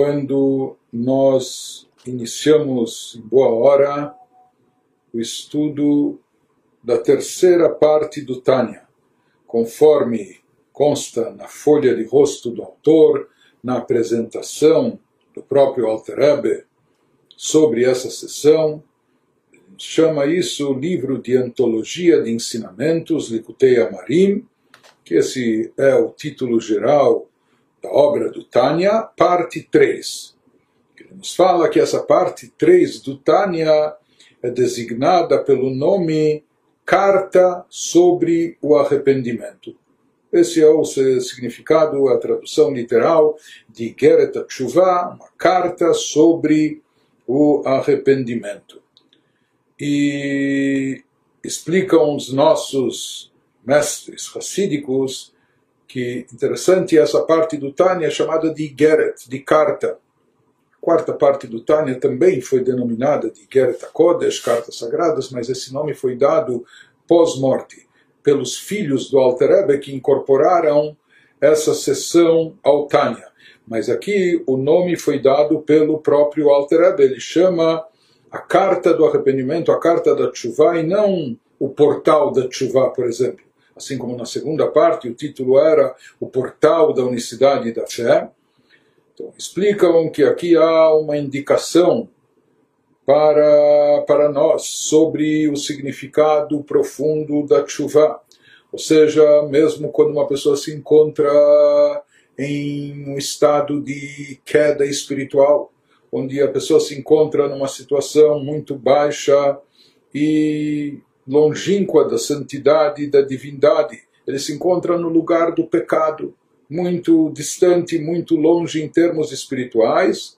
quando nós iniciamos em boa hora o estudo da terceira parte do Tânia, conforme consta na folha de rosto do autor, na apresentação do próprio Alter Rebbe sobre essa sessão, chama isso o livro de antologia de ensinamentos, Likutei Amarim, que esse é o título geral da obra do Tânia, parte 3. Ele nos fala que essa parte 3 do Tânia é designada pelo nome Carta sobre o Arrependimento. Esse é o significado, a tradução literal de Geret Tshuva, uma carta sobre o arrependimento. E explicam os nossos mestres racídicos que interessante essa parte do Tânia é chamada de Geret, de carta. A quarta parte do Tânia também foi denominada de Geret Kodesh, cartas sagradas, mas esse nome foi dado pós-morte pelos filhos do Alter Rebbe que incorporaram essa sessão ao Tânia. Mas aqui o nome foi dado pelo próprio Alter Rebbe. Ele chama a carta do arrependimento, a carta da Tshuva, e não o portal da Tshuva, por exemplo assim como na segunda parte o título era O Portal da Unicidade da Fé. Então, explicam que aqui há uma indicação para, para nós sobre o significado profundo da chuva. Ou seja, mesmo quando uma pessoa se encontra em um estado de queda espiritual, onde a pessoa se encontra numa situação muito baixa e longínqua da santidade e da divindade. Ele se encontra no lugar do pecado, muito distante, muito longe em termos espirituais.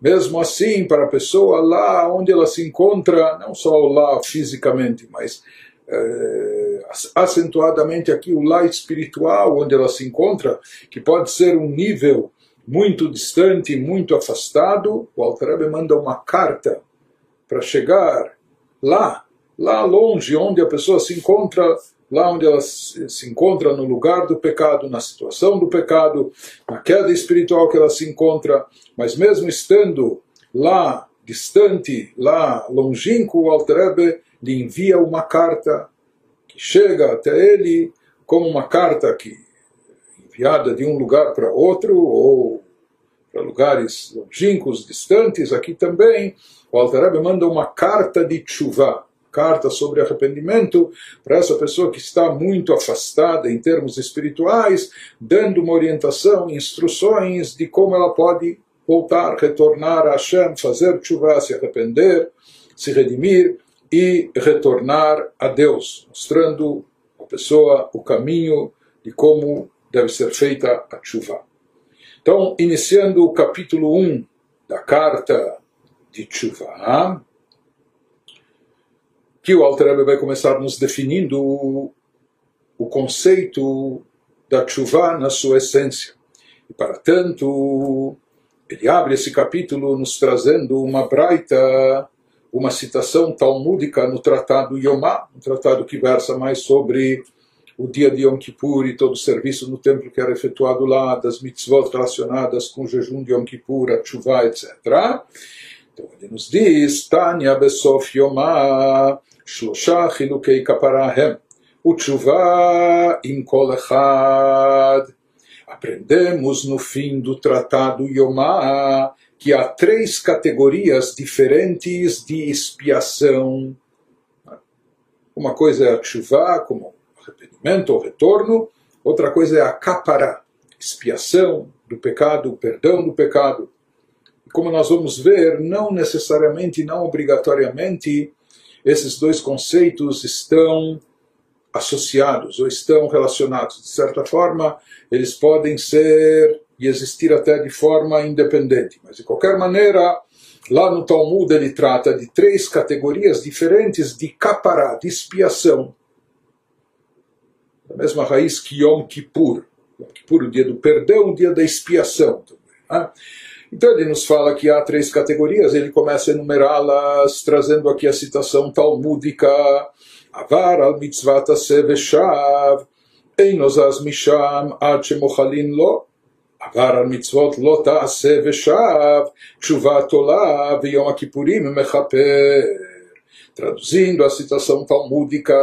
Mesmo assim, para a pessoa lá onde ela se encontra, não só lá fisicamente, mas é, acentuadamente aqui o lá espiritual onde ela se encontra, que pode ser um nível muito distante, muito afastado, o Altarebe manda uma carta para chegar lá lá longe, onde a pessoa se encontra, lá onde ela se encontra no lugar do pecado, na situação do pecado, na queda espiritual que ela se encontra, mas mesmo estando lá distante, lá longínquo, o Altrebe lhe envia uma carta que chega até ele como uma carta que enviada de um lugar para outro ou para lugares longínquos, distantes, aqui também, o Altarebe manda uma carta de chuva carta sobre arrependimento para essa pessoa que está muito afastada em termos espirituais, dando uma orientação, instruções de como ela pode voltar, retornar a Hashem, fazer chuva, se arrepender, se redimir e retornar a Deus, mostrando a pessoa o caminho de como deve ser feita a chuva. Então, iniciando o capítulo 1 da carta de chuva, que o Alter Rebbe vai começar nos definindo o, conceito da chuva na sua essência. E para tanto, ele abre esse capítulo nos trazendo uma braita, uma citação talmúdica no tratado Yomá, um tratado que versa mais sobre o dia de Yom Kippur e todo o serviço no templo que era efetuado lá, das mitzvot relacionadas com o jejum de Yom Kippur, a chuva, etc. Então ele nos diz, Tanya Besof Yomá, שלושה חילוקי כפרה הם, ותשובה עם כל אחד. Aprendemos no fim do tratado Yomá que há três categorias diferentes de expiação. Uma coisa é a chuva, como arrependimento ou retorno, outra coisa é a capará, expiação do pecado, perdão do pecado. E como nós vamos ver, não necessariamente, não obrigatoriamente, esses dois conceitos estão associados ou estão relacionados. De certa forma, eles podem ser e existir até de forma independente. Mas, de qualquer maneira, lá no Talmud ele trata de três categorias diferentes de capará, de expiação. A mesma raiz que Yom Kippur. Yom Kippur, o dia do perdão, o dia da expiação. Também, então ele nos fala que há três categorias, ele começa a enumerá-las, trazendo aqui a citação talmúdica, Avar al mitzvata seveshav, einos as misham ad lo, עבר על מצוות לא תעשה ושב, תשובה תולה ויום הכיפורים מכפר. Traduzindo a citação talmúdica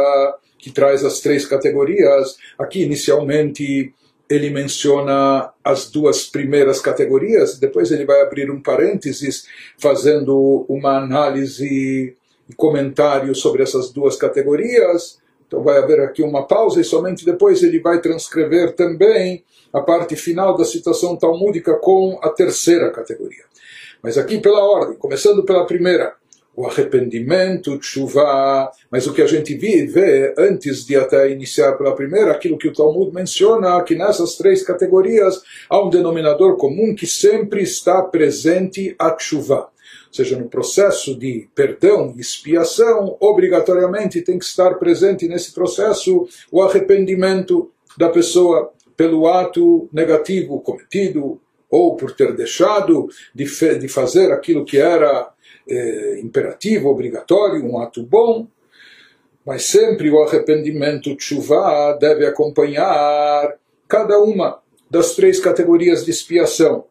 que traz as três categorias, aqui inicialmente ele menciona as duas primeiras categorias, depois ele vai abrir um parênteses fazendo uma análise e comentário sobre essas duas categorias. Então vai haver aqui uma pausa e somente depois ele vai transcrever também a parte final da citação talmúdica com a terceira categoria. Mas aqui pela ordem, começando pela primeira o arrependimento, chuva, mas o que a gente vê antes de até iniciar pela primeira, aquilo que o Talmud menciona, que nessas três categorias há um denominador comum que sempre está presente a chuva. Ou seja, no processo de perdão e expiação, obrigatoriamente tem que estar presente nesse processo o arrependimento da pessoa pelo ato negativo cometido ou por ter deixado de, de fazer aquilo que era é, imperativo, obrigatório, um ato bom, mas sempre o arrependimento tshuva deve acompanhar cada uma das três categorias de expiação.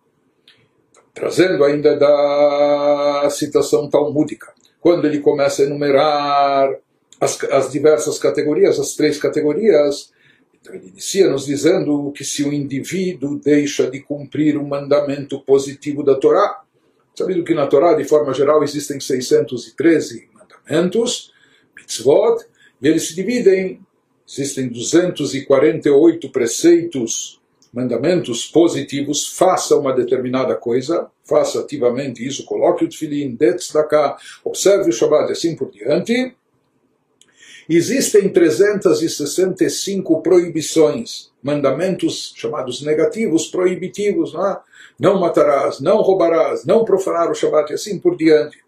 Trazendo ainda da citação talmúdica, quando ele começa a enumerar as, as diversas categorias, as três categorias, então ele inicia nos dizendo que se o indivíduo deixa de cumprir o mandamento positivo da Torá, Sabido que na Torá, de forma geral, existem 613 mandamentos, mitzvot, e eles se dividem, existem 248 preceitos, mandamentos positivos, faça uma determinada coisa, faça ativamente isso, coloque o tefilim, dê cá, observe o Shabbat e assim por diante. Existem 365 proibições, mandamentos chamados negativos, proibitivos, não é? Não matarás, não roubarás, não profanar o Shabat e assim por diante.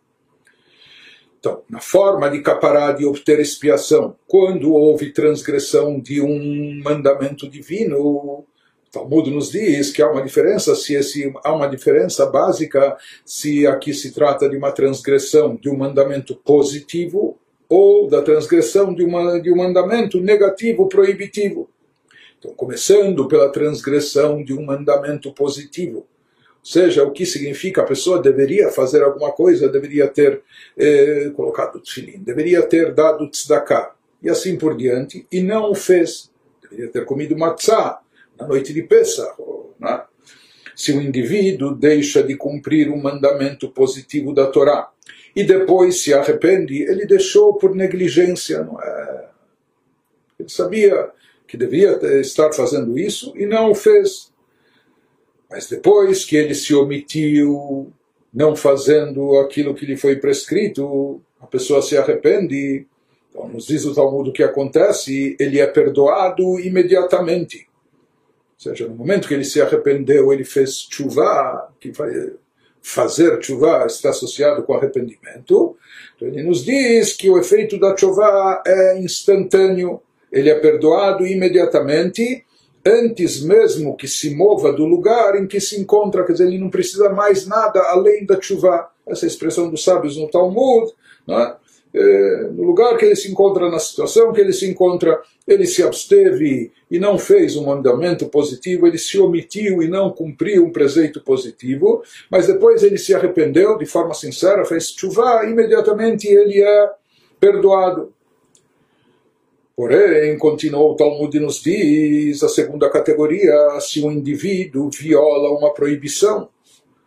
Então, na forma de caparar de obter expiação, quando houve transgressão de um mandamento divino, Talmud nos diz que há uma diferença, se esse, há uma diferença básica se aqui se trata de uma transgressão de um mandamento positivo ou da transgressão de, uma, de um mandamento negativo, proibitivo. Então, começando pela transgressão de um mandamento positivo, seja, o que significa a pessoa deveria fazer alguma coisa, deveria ter eh, colocado tefilin, deveria ter dado tzedakah, e assim por diante, e não o fez. Deveria ter comido matzah na noite de Pesach. Né? Se o indivíduo deixa de cumprir um mandamento positivo da Torá e depois se arrepende, ele deixou por negligência, não é? Ele sabia que devia estar fazendo isso e não o fez. Mas depois que ele se omitiu, não fazendo aquilo que lhe foi prescrito, a pessoa se arrepende. Então, nos diz o Talmud o que acontece, ele é perdoado imediatamente. Ou seja, no momento que ele se arrependeu, ele fez chuva, que vai fazer chuva está associado com arrependimento. Então ele nos diz que o efeito da chuva é instantâneo, ele é perdoado imediatamente antes mesmo que se mova do lugar em que se encontra, quer dizer, ele não precisa mais nada além da chuva. Essa é expressão dos sábios no Talmud, é? É, no lugar que ele se encontra, na situação que ele se encontra, ele se absteve e não fez um mandamento positivo, ele se omitiu e não cumpriu um preceito positivo, mas depois ele se arrependeu de forma sincera, fez chuva, imediatamente ele é perdoado. Porém, continuou o Talmud nos diz, a segunda categoria, se o indivíduo viola uma proibição,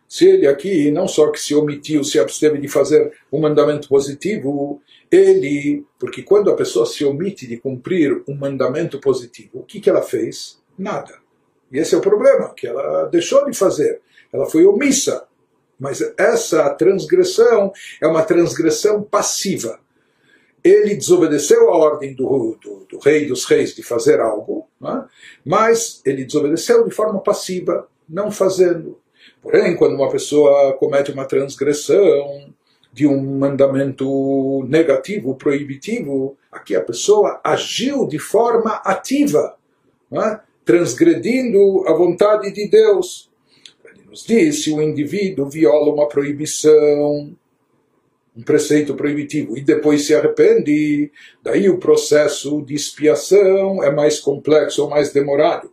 se ele aqui não só que se omitiu, se absteve de fazer um mandamento positivo, ele, porque quando a pessoa se omite de cumprir um mandamento positivo, o que, que ela fez? Nada. E esse é o problema, que ela deixou de fazer. Ela foi omissa. Mas essa transgressão é uma transgressão passiva ele desobedeceu a ordem do, do, do rei dos reis de fazer algo, é? mas ele desobedeceu de forma passiva, não fazendo. Porém, quando uma pessoa comete uma transgressão de um mandamento negativo, proibitivo, aqui a pessoa agiu de forma ativa, é? transgredindo a vontade de Deus. Ele nos diz: se o indivíduo viola uma proibição, um preceito proibitivo e depois se arrepende, daí o processo de expiação é mais complexo ou mais demorado.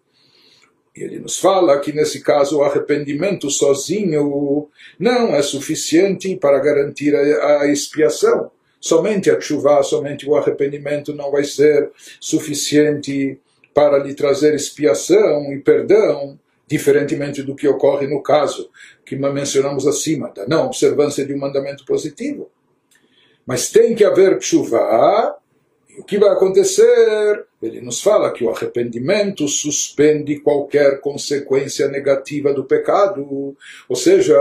E ele nos fala que nesse caso o arrependimento sozinho não é suficiente para garantir a, expiação. Somente a chuva, somente o arrependimento não vai ser suficiente para lhe trazer expiação e perdão, diferentemente do que ocorre no caso que mencionamos acima, da não observância de um mandamento positivo. Mas tem que haver chuva o que vai acontecer? Ele nos fala que o arrependimento suspende qualquer consequência negativa do pecado. Ou seja,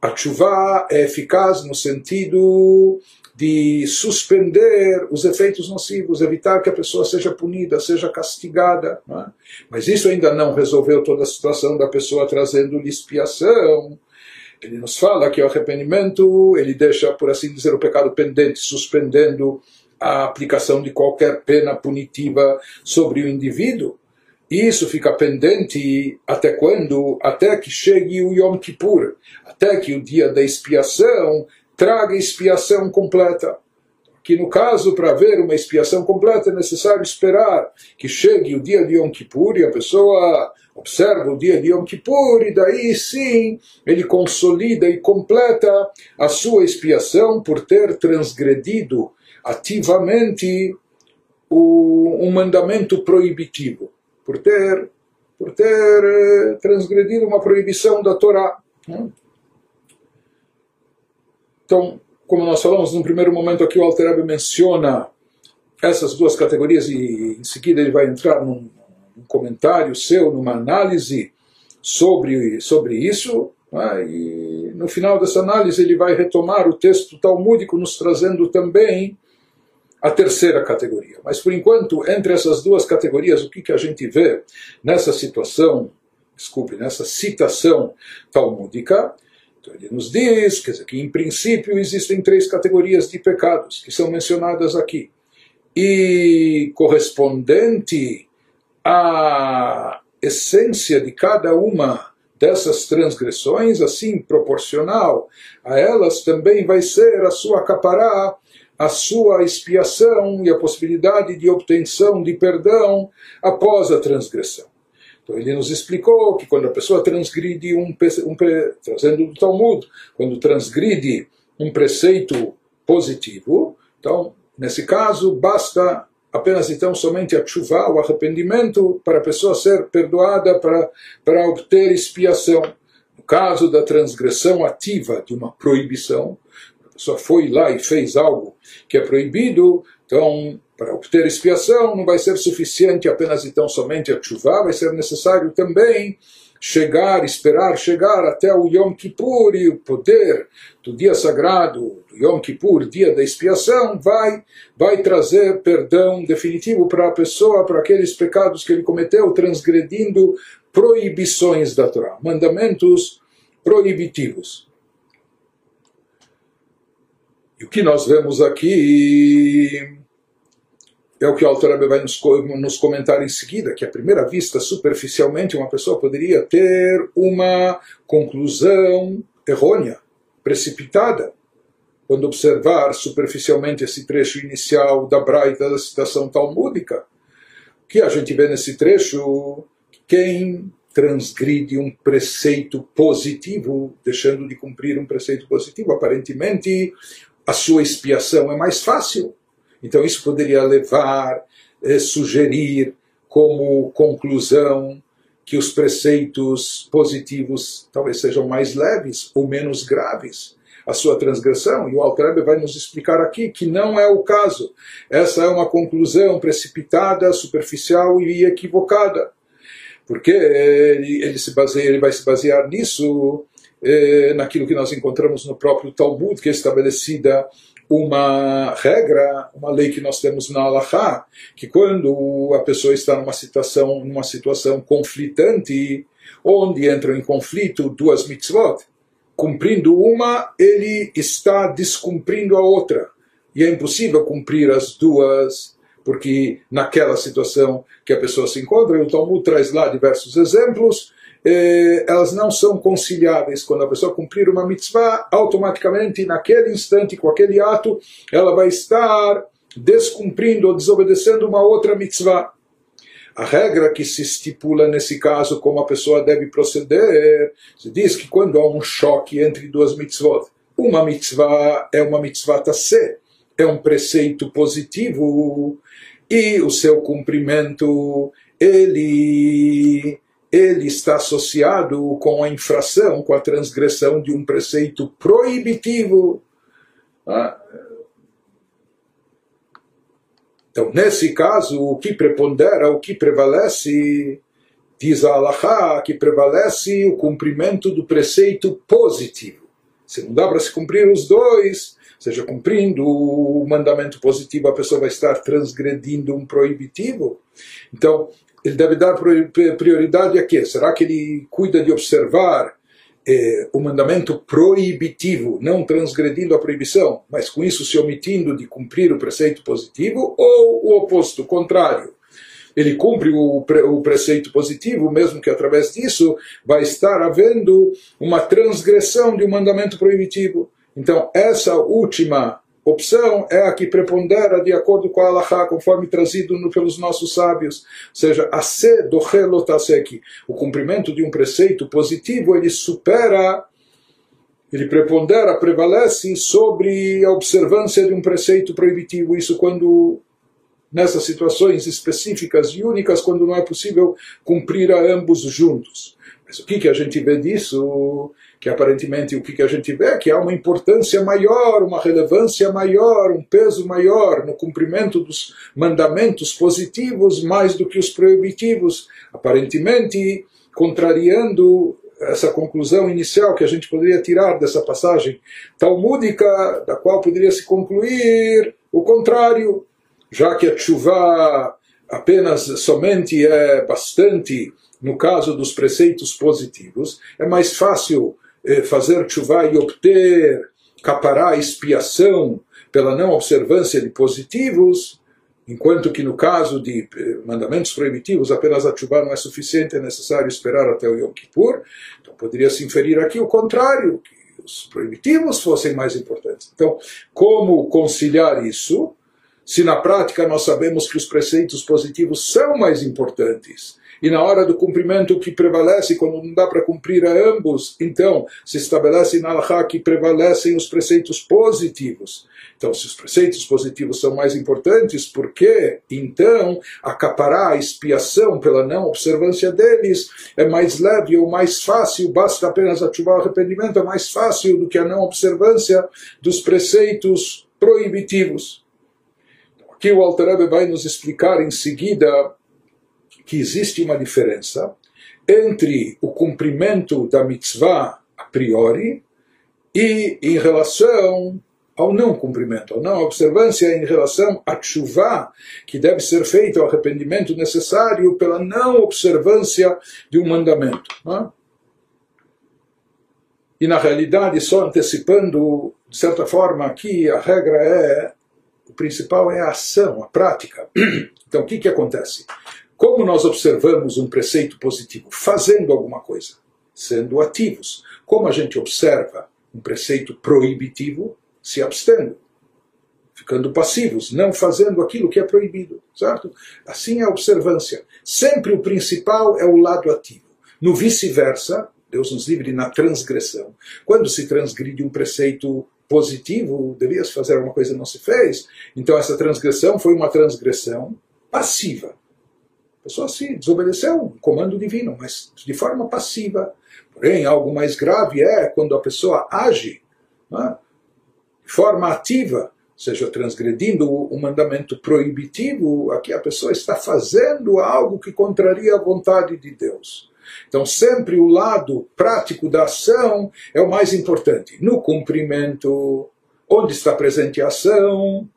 a chuva é eficaz no sentido de suspender os efeitos nocivos, evitar que a pessoa seja punida, seja castigada. É? Mas isso ainda não resolveu toda a situação da pessoa trazendo-lhe expiação. Ele nos fala que o arrependimento ele deixa, por assim dizer, o pecado pendente, suspendendo a aplicação de qualquer pena punitiva sobre o indivíduo. Isso fica pendente até quando? Até que chegue o Yom Kippur, até que o dia da expiação traga expiação completa. Que no caso, para haver uma expiação completa, é necessário esperar que chegue o dia de Yom Kippur e a pessoa observa o dia de Yom Kippur e daí sim ele consolida e completa a sua expiação por ter transgredido ativamente o, um mandamento proibitivo, por ter, por ter eh, transgredido uma proibição da Torá. Né? Então, como nós falamos no primeiro momento aqui, o Alter menciona essas duas categorias e em seguida ele vai entrar num, num comentário seu, numa análise sobre, sobre isso. Né? E no final dessa análise ele vai retomar o texto talmúdico, nos trazendo também a terceira categoria. Mas por enquanto, entre essas duas categorias, o que, que a gente vê nessa situação, desculpe, nessa citação talmúdica? Então ele nos diz quer dizer, que em princípio existem três categorias de pecados que são mencionadas aqui. E correspondente à essência de cada uma dessas transgressões, assim proporcional a elas, também vai ser a sua capará, a sua expiação e a possibilidade de obtenção de perdão após a transgressão. Então ele nos explicou que quando a pessoa transgride um, um trazendo do Talmud, quando transgride um preceito positivo, então nesse caso basta apenas então somente a chuva, o arrependimento, para a pessoa ser perdoada, para, para obter expiação. No caso da transgressão ativa de uma proibição, pessoa foi lá e fez algo que é proibido, então, para obter expiação, não vai ser suficiente apenas então somente a chuva, vai ser necessário também chegar, esperar chegar até o Yom Kippur e o poder do dia sagrado, do Yom Kippur, dia da expiação, vai, vai trazer perdão definitivo para a pessoa, para aqueles pecados que ele cometeu, transgredindo proibições da Torá, mandamentos proibitivos. E o que nós vemos aqui é o que o autor vai nos, nos comentar em seguida, que à primeira vista, superficialmente, uma pessoa poderia ter uma conclusão errônea, precipitada, quando observar superficialmente esse trecho inicial da Braita da citação talmúdica. Que a gente vê nesse trecho? Quem transgride um preceito positivo, deixando de cumprir um preceito positivo, aparentemente a sua expiação é mais fácil. Então isso poderia levar, eh, sugerir como conclusão que os preceitos positivos talvez sejam mais leves ou menos graves a sua transgressão. E o Altrebe vai nos explicar aqui que não é o caso. Essa é uma conclusão precipitada, superficial e equivocada. Porque ele, ele, se baseia, ele vai se basear nisso eh, naquilo que nós encontramos no próprio Talmud, que é estabelecida uma regra, uma lei que nós temos na Halachá, que quando a pessoa está numa situação, numa situação conflitante, onde entram em conflito duas mitzvot, cumprindo uma, ele está descumprindo a outra. E é impossível cumprir as duas, porque naquela situação que a pessoa se encontra, o Talmud traz lá diversos exemplos, eh, elas não são conciliáveis. Quando a pessoa cumprir uma mitzvah, automaticamente, naquele instante, com aquele ato, ela vai estar descumprindo ou desobedecendo uma outra mitzvah. a regra que se estipula nesse caso como a pessoa deve proceder, se diz que quando há um choque entre duas mitzvot, uma mitzvah é uma mitzvah tassé, é um preceito positivo, e o seu cumprimento, ele ele está associado com a infração, com a transgressão de um preceito proibitivo. Ah, então, nesse caso, o que prepondera, o que prevalece, diz a Allahá, que prevalece o cumprimento do preceito positivo. Se não dá para se cumprir os dois, seja cumprindo o mandamento positivo, a pessoa vai estar transgredindo um proibitivo. Então, ele deve dar prioridade a quê? Será que ele cuida de observar eh, o mandamento proibitivo, não transgredindo a proibição, mas com isso se omitindo de cumprir o preceito positivo, ou o oposto, o contrário? Ele cumpre o, pre, o preceito positivo, mesmo que através disso vai estar havendo uma transgressão de um mandamento proibitivo. Então, essa última opção é a que prepondera de acordo com a Allahá, conforme trazido no, pelos nossos sábios. Ou seja, a se do relotaseki, o cumprimento de um preceito positivo, ele supera, ele prepondera, prevalece sobre a observância de um preceito proibitivo. Isso quando nessas situações específicas e únicas, quando não é possível cumprir a ambos juntos. Mas o que, que a gente vê disso? Que aparentemente o que a gente vê é que há uma importância maior, uma relevância maior, um peso maior no cumprimento dos mandamentos positivos mais do que os proibitivos, aparentemente contrariando essa conclusão inicial que a gente poderia tirar dessa passagem talmúdica, da qual poderia se concluir o contrário, já que a chuva apenas somente é bastante no caso dos preceitos positivos, é mais fácil fazer chuva e obter capará, expiação pela não observância de positivos, enquanto que no caso de eh, mandamentos proibitivos apenas a chuva não é suficiente, é necessário esperar até o Yom Kippur. Então poderia se inferir aqui o contrário, que os proibitivos fossem mais importantes. Então, como conciliar isso? Se na prática nós sabemos que os preceitos positivos são mais importantes e na hora do cumprimento o que prevalece, quando não dá para cumprir a ambos, então se estabelece na Allahá que prevalecem os preceitos positivos. Então, se os preceitos positivos são mais importantes, por que então acaparar a expiação pela não observância deles é mais leve ou mais fácil, basta apenas ativar o arrependimento, é mais fácil do que a não observância dos preceitos proibitivos. Aqui o Alter vai nos explicar em seguida que existe uma diferença entre o cumprimento da mitzvah a priori e em relação ao não cumprimento, ao não observância em relação à chuva que deve ser feito, ao arrependimento necessário pela não observância de um mandamento. É? E na realidade, só antecipando, de certa forma, aqui a regra é, o principal é a ação, a prática. Então o que, que acontece? Como nós observamos um preceito positivo? Fazendo alguma coisa, sendo ativos. Como a gente observa um preceito proibitivo? Se abstendo, ficando passivos, não fazendo aquilo que é proibido, certo? Assim é a observância. Sempre o principal é o lado ativo. No vice-versa, Deus nos livre na transgressão. Quando se transgride um preceito positivo, devias fazer alguma coisa e não se fez, então essa transgressão foi uma transgressão passiva pessoa se desobedeceu um comando divino, mas de forma passiva. Porém, algo mais grave é quando a pessoa age né, de forma ativa, seja transgredindo o mandamento proibitivo, aqui a pessoa está fazendo algo que contraria a vontade de Deus. Então, sempre o lado prático da ação é o mais importante. No cumprimento, onde está presente a ação,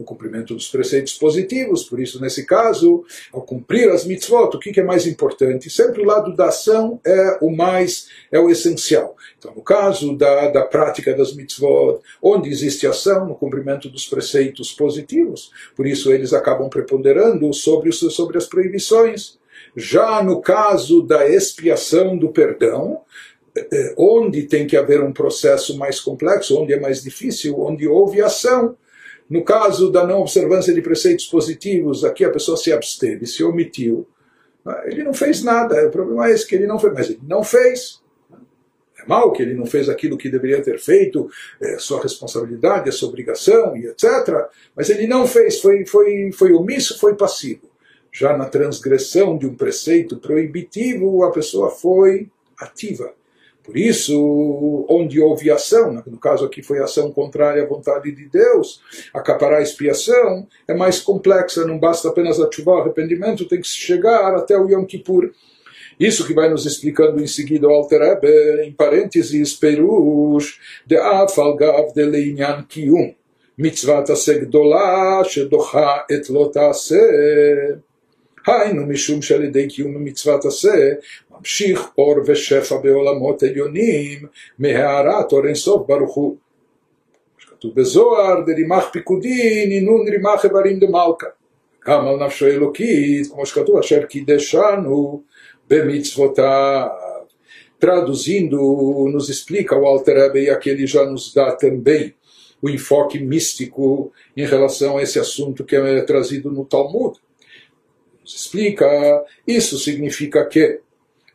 no cumprimento dos preceitos positivos, por isso, nesse caso, ao cumprir as mitzvot, o que é mais importante? Sempre o lado da ação é o mais, é o essencial. Então, no caso da, da prática das mitzvot, onde existe ação, no cumprimento dos preceitos positivos, por isso eles acabam preponderando sobre, sobre as proibições. Já no caso da expiação do perdão, eh, eh, onde tem que haver um processo mais complexo, onde é mais difícil, onde houve ação, no caso da não observância de preceitos positivos, aqui a pessoa se absteve, se omitiu, ele não fez nada, o problema é esse que ele não fez, mas ele não fez. É mal que ele não fez aquilo que deveria ter feito, é sua responsabilidade, é sua obrigação e etc. Mas ele não fez, foi, foi, foi omisso, foi passivo. Já na transgressão de um preceito proibitivo, a pessoa foi ativa. Por isso, onde houve ação, no caso aqui foi ação contrária à vontade de Deus, acaparar a expiação é mais complexa, não basta apenas ativar o arrependimento, tem que chegar até o Yom Kippur. Isso que vai nos explicando em seguida o Alter Rebbe, em parênteses, Perush, de Afalgav de Leinyan Kiyum, mitzvata segdola, shedocha et lotase. היינו משום שעל ידי קיום המצוות עשה ממשיך אור ושפע בעולמות עליונים מהארת אור אינסוף ברוך הוא. כתוב בזוהר דרימך פיקודי נינון רימך איברים דמלכה. גם על נפשו אלוקית, כמו שכתוב, אשר קידשנו במצוותיו. Traduzindo, nos explica o Alter Rebbe e aqui ele já nos dá também o enfoque místico em relação a esse assunto que é trazido no Talmud nos explica, isso significa que,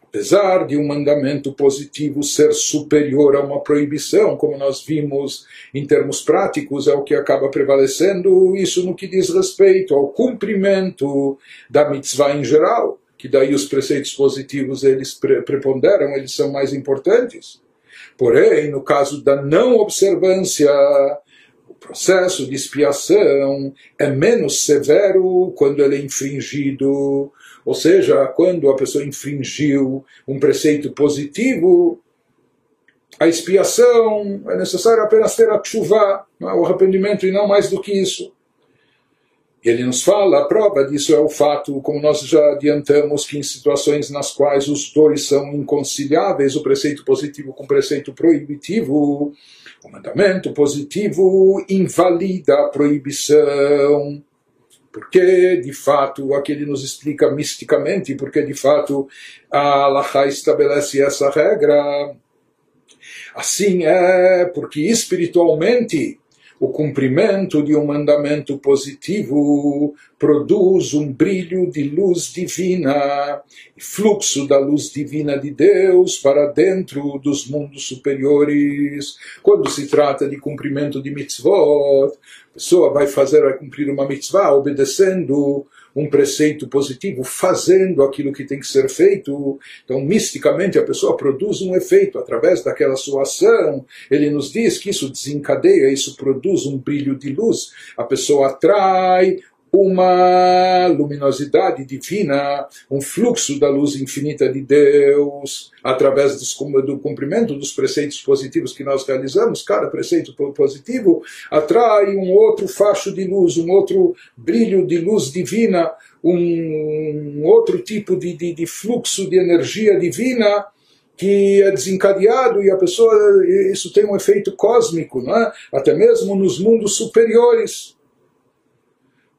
apesar de um mandamento positivo ser superior a uma proibição, como nós vimos em termos práticos, é o que acaba prevalecendo, isso no que diz respeito ao cumprimento da mitzvah em geral, que daí os preceitos positivos eles preponderam, eles são mais importantes. Porém, no caso da não observância processo de expiação é menos severo quando ele é infringido, ou seja, quando a pessoa infringiu um preceito positivo, a expiação é necessário apenas ter a chuva, é? o arrependimento e não mais do que isso. Ele nos fala, a prova disso é o fato, como nós já adiantamos, que em situações nas quais os dois são inconciliáveis, o preceito positivo com o preceito proibitivo, o mandamento positivo invalida a proibição. Porque, de fato, aqui ele nos explica misticamente, porque, de fato, a Allah estabelece essa regra. Assim é porque espiritualmente o cumprimento de um mandamento positivo produz um brilho de luz divina fluxo da luz divina de Deus para dentro dos mundos superiores. Quando se trata de cumprimento de mitzvot, a pessoa vai fazer, vai cumprir uma mitzvah obedecendo um preceito positivo, fazendo aquilo que tem que ser feito. Então, misticamente, a pessoa produz um efeito através daquela sua ação. Ele nos diz que isso desencadeia, isso produz um brilho de luz. A pessoa atrai uma luminosidade divina, um fluxo da luz infinita de Deus, através do cumprimento dos preceitos positivos que nós realizamos. Cada preceito positivo atrai um outro facho de luz, um outro brilho de luz divina, um outro tipo de, de, de fluxo de energia divina que é desencadeado e a pessoa isso tem um efeito cósmico, não é? até mesmo nos mundos superiores.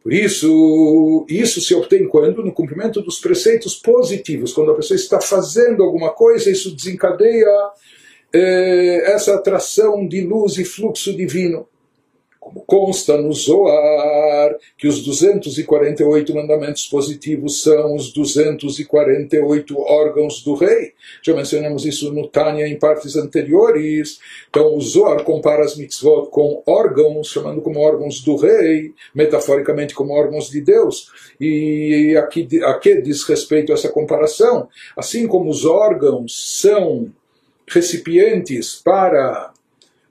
Por isso, isso se obtém quando? No cumprimento dos preceitos positivos. Quando a pessoa está fazendo alguma coisa, isso desencadeia eh, essa atração de luz e fluxo divino como consta no Zoar, que os 248 mandamentos positivos são os 248 órgãos do rei. Já mencionamos isso no Tânia em partes anteriores. Então, o Zoar compara as mitzvot com órgãos, chamando como órgãos do rei, metaforicamente como órgãos de Deus. E aqui, aqui diz respeito a essa comparação. Assim como os órgãos são recipientes para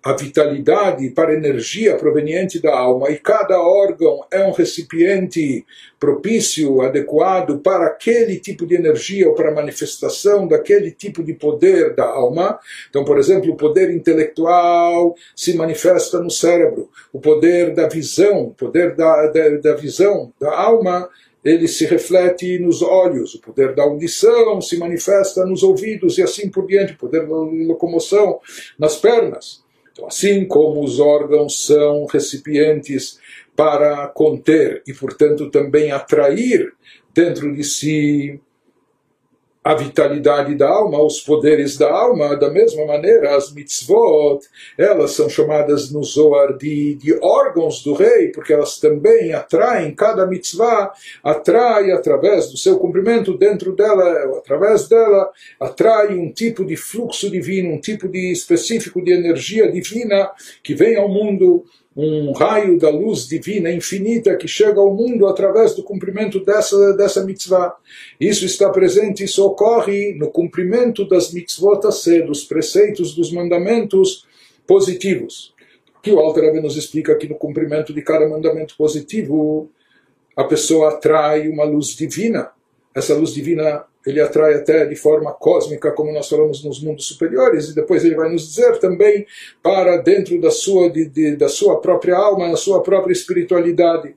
a vitalidade para a energia proveniente da alma, e cada órgão é um recipiente propício, adequado para aquele tipo de energia ou para a manifestação daquele tipo de poder da alma. Então, por exemplo, o poder intelectual se manifesta no cérebro, o poder da visão, o poder da, da, da visão da alma ele se reflete nos olhos, o poder da audição se manifesta nos ouvidos e assim por diante, o poder da locomoção nas pernas. Então, assim como os órgãos são recipientes para conter e, portanto, também atrair dentro de si a vitalidade da alma, os poderes da alma, da mesma maneira as mitzvot, elas são chamadas no Zohar de, de órgãos do rei, porque elas também atraem, cada mitzvah atrai através do seu cumprimento dentro dela, através dela, atrai um tipo de fluxo divino, um tipo de específico de energia divina que vem ao mundo um raio da luz divina infinita que chega ao mundo através do cumprimento dessa, dessa mitzvah. Isso está presente, isso ocorre no cumprimento das mitzvot dos preceitos, dos mandamentos positivos. Que o Alter Rebbe nos explica que no cumprimento de cada mandamento positivo, a pessoa atrai uma luz divina. Essa luz divina ele atrai até de forma cósmica, como nós falamos nos mundos superiores, e depois ele vai nos dizer também para dentro da sua, de, de, da sua própria alma, na sua própria espiritualidade.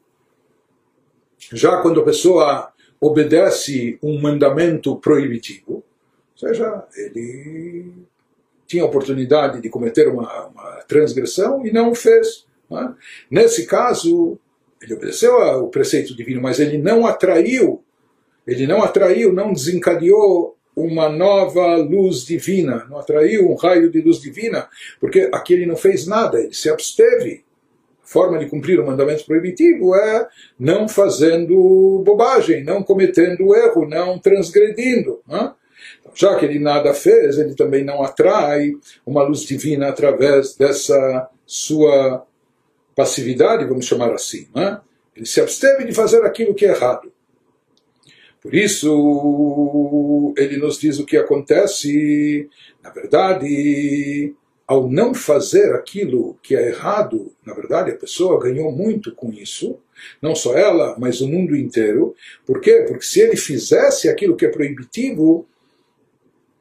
Já quando a pessoa obedece um mandamento proibitivo, ou seja, ele tinha a oportunidade de cometer uma, uma transgressão e não o fez. Não é? Nesse caso, ele obedeceu ao preceito divino, mas ele não atraiu ele não atraiu, não desencadeou uma nova luz divina, não atraiu um raio de luz divina, porque aqui ele não fez nada, ele se absteve. A forma de cumprir o mandamento proibitivo é não fazendo bobagem, não cometendo erro, não transgredindo. Né? Já que ele nada fez, ele também não atrai uma luz divina através dessa sua passividade, vamos chamar assim. Né? Ele se absteve de fazer aquilo que é errado. Por isso, ele nos diz o que acontece. Na verdade, ao não fazer aquilo que é errado, na verdade, a pessoa ganhou muito com isso. Não só ela, mas o mundo inteiro. Por quê? Porque se ele fizesse aquilo que é proibitivo,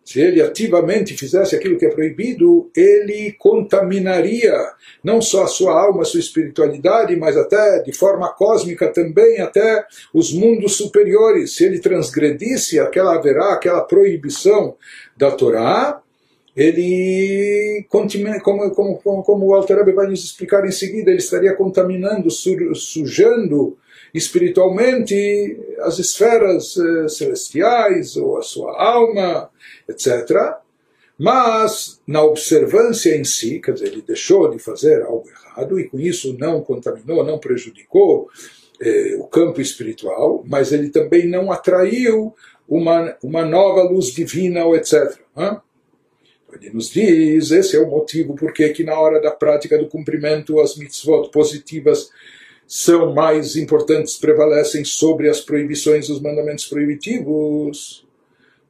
se ele ativamente fizesse aquilo que é proibido, ele contaminaria não só a sua alma, a sua espiritualidade, mas até de forma cósmica também, até os mundos superiores. Se ele transgredisse aquela haverá, aquela proibição da Torá, ele, como, como, como, o Alter vai nos explicar em seguida, ele estaria contaminando, sujando espiritualmente as esferas eh, celestiais ou a sua alma, etc. Mas na observância em si, quer dizer, ele deixou de fazer algo errado e com isso não contaminou, não prejudicou eh, o campo espiritual, mas ele também não atraiu uma, uma nova luz divina etc. Hein? Ele nos diz, esse é o motivo porque que na hora da prática do cumprimento as mitzvot positivas são mais importantes, prevalecem sobre as proibições dos mandamentos proibitivos.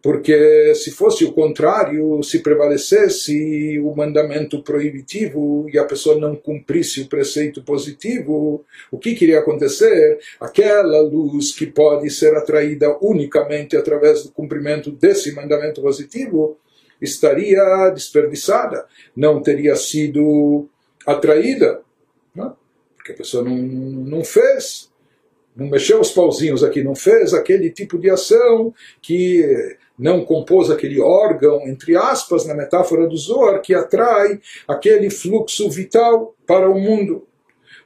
Porque se fosse o contrário, se prevalecesse o mandamento proibitivo e a pessoa não cumprisse o preceito positivo, o que queria acontecer? Aquela luz que pode ser atraída unicamente através do cumprimento desse mandamento positivo estaria desperdiçada, não teria sido atraída. Não? que a pessoa não, não fez, não mexeu os pauzinhos aqui, não fez aquele tipo de ação que não compôs aquele órgão, entre aspas, na metáfora do Zohar, que atrai aquele fluxo vital para o mundo.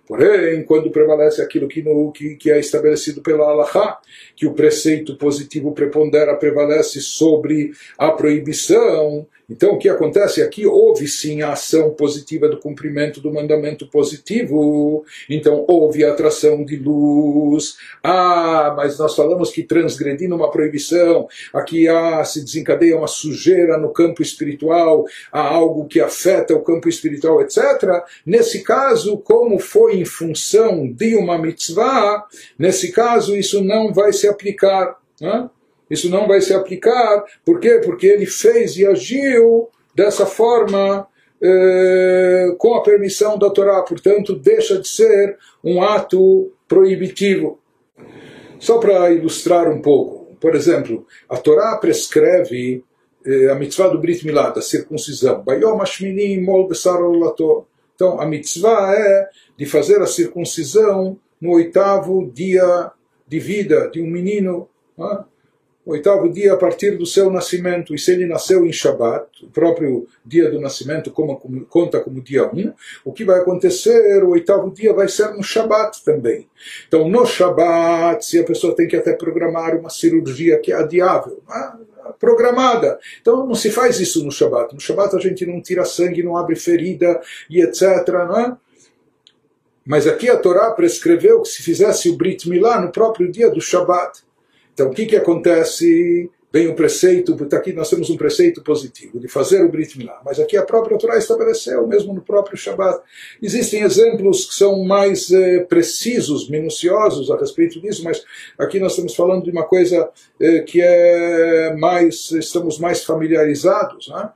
Porém, quando prevalece aquilo que, no, que, que é estabelecido pela Allahá, que o preceito positivo prepondera, prevalece sobre a proibição, então, o que acontece aqui? Houve sim a ação positiva do cumprimento do mandamento positivo. Então, houve a atração de luz. Ah, mas nós falamos que transgredindo uma proibição, aqui ah, se desencadeia uma sujeira no campo espiritual, há algo que afeta o campo espiritual, etc. Nesse caso, como foi em função de uma mitzvah, nesse caso isso não vai se aplicar. Né? Isso não vai se aplicar. Por quê? Porque ele fez e agiu dessa forma eh, com a permissão da Torá, portanto, deixa de ser um ato proibitivo. Só para ilustrar um pouco, por exemplo, a Torá prescreve eh, a mitzvah do Brit Milá, da circuncisão. Então, a mitzvah é de fazer a circuncisão no oitavo dia de vida de um menino. O oitavo dia a partir do seu nascimento, e se ele nasceu em Shabat, o próprio dia do nascimento como, como, conta como dia 1, um, o que vai acontecer, o oitavo dia vai ser no Shabat também. Então, no Shabat, se a pessoa tem que até programar uma cirurgia que é adiável, programada. Então não se faz isso no Shabat. No Shabat a gente não tira sangue, não abre ferida e etc. Não é? Mas aqui a Torá prescreveu que se fizesse o Brit Milá no próprio dia do Shabat. Então, o que, que acontece? Vem o preceito, porque aqui nós temos um preceito positivo, de fazer o Brit Milá. Mas aqui a própria Torá estabeleceu, mesmo no próprio Shabat. Existem exemplos que são mais eh, precisos, minuciosos a respeito disso, mas aqui nós estamos falando de uma coisa eh, que é mais, estamos mais familiarizados. Né?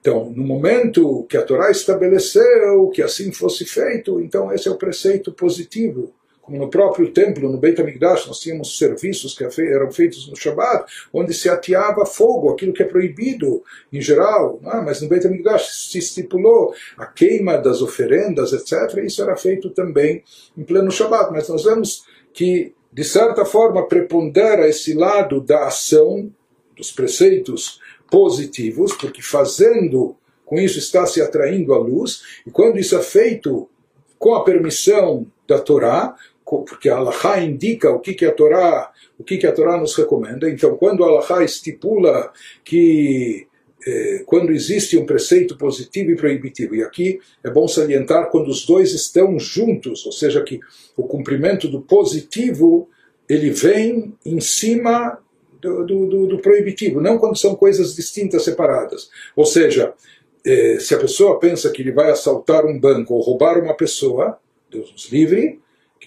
Então, no momento que a Torá estabeleceu que assim fosse feito, então esse é o preceito positivo como no próprio templo, no Beit HaMikdash, nós tínhamos serviços que eram feitos no Shabbat, onde se ateava fogo, aquilo que é proibido em geral, é? mas no Beit HaMikdash se estipulou a queima das oferendas, etc., isso era feito também em pleno Shabbat, mas nós vemos que, de certa forma, prepondera esse lado da ação, dos preceitos positivos, porque fazendo com isso está se atraindo a luz, e quando isso é feito com a permissão da Torá, porque a Allahá indica o que, que a Torá o que, que a Torá nos recomenda. Então, quando a Allahá estipula que eh, quando existe um preceito positivo e proibitivo, e aqui é bom salientar quando os dois estão juntos, ou seja, que o cumprimento do positivo ele vem em cima do, do, do proibitivo, não quando são coisas distintas, separadas. Ou seja, eh, se a pessoa pensa que ele vai assaltar um banco ou roubar uma pessoa, Deus nos livre,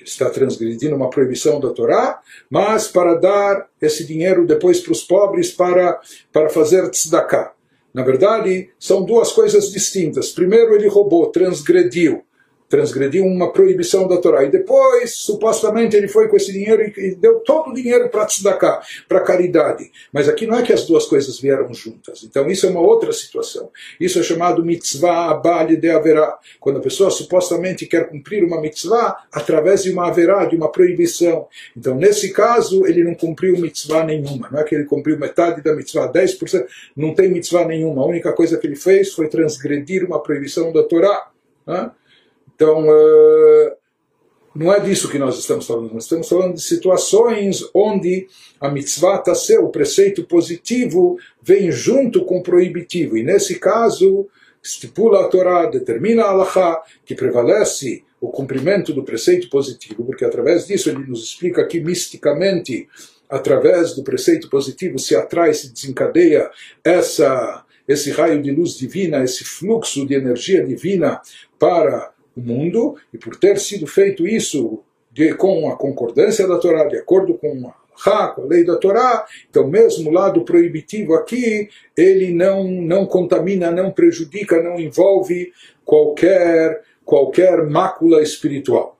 está transgredindo uma proibição da Torá, mas para dar esse dinheiro depois para os pobres para, para fazer tzedakah. Na verdade, são duas coisas distintas. Primeiro, ele roubou, transgrediu transgrediu uma proibição da Torá. E depois, supostamente, ele foi com esse dinheiro e deu todo o dinheiro para tzedakah, para caridade. Mas aqui não é que as duas coisas vieram juntas. Então isso é uma outra situação. Isso é chamado mitzvah abali de haverá. Quando a pessoa supostamente quer cumprir uma mitzvah através de uma haverá, de uma proibição. Então nesse caso, ele não cumpriu mitzvah nenhuma. Não é que ele cumpriu metade da mitzvah, 10%. Não tem mitzvah nenhuma. A única coisa que ele fez foi transgredir uma proibição da Torá. Né? Então, uh, não é disso que nós estamos falando. Nós estamos falando de situações onde a mitzvah ser o preceito positivo, vem junto com o proibitivo. E nesse caso, estipula a Torá, determina a Allahá, que prevalece o cumprimento do preceito positivo, porque através disso ele nos explica aqui misticamente, através do preceito positivo, se atrai, se desencadeia essa, esse raio de luz divina, esse fluxo de energia divina para o mundo, e por ter sido feito isso de, com a concordância da Torá, de acordo com a, com a lei da Torá, então mesmo o lado proibitivo aqui, ele não, não contamina, não prejudica, não envolve qualquer, qualquer mácula espiritual.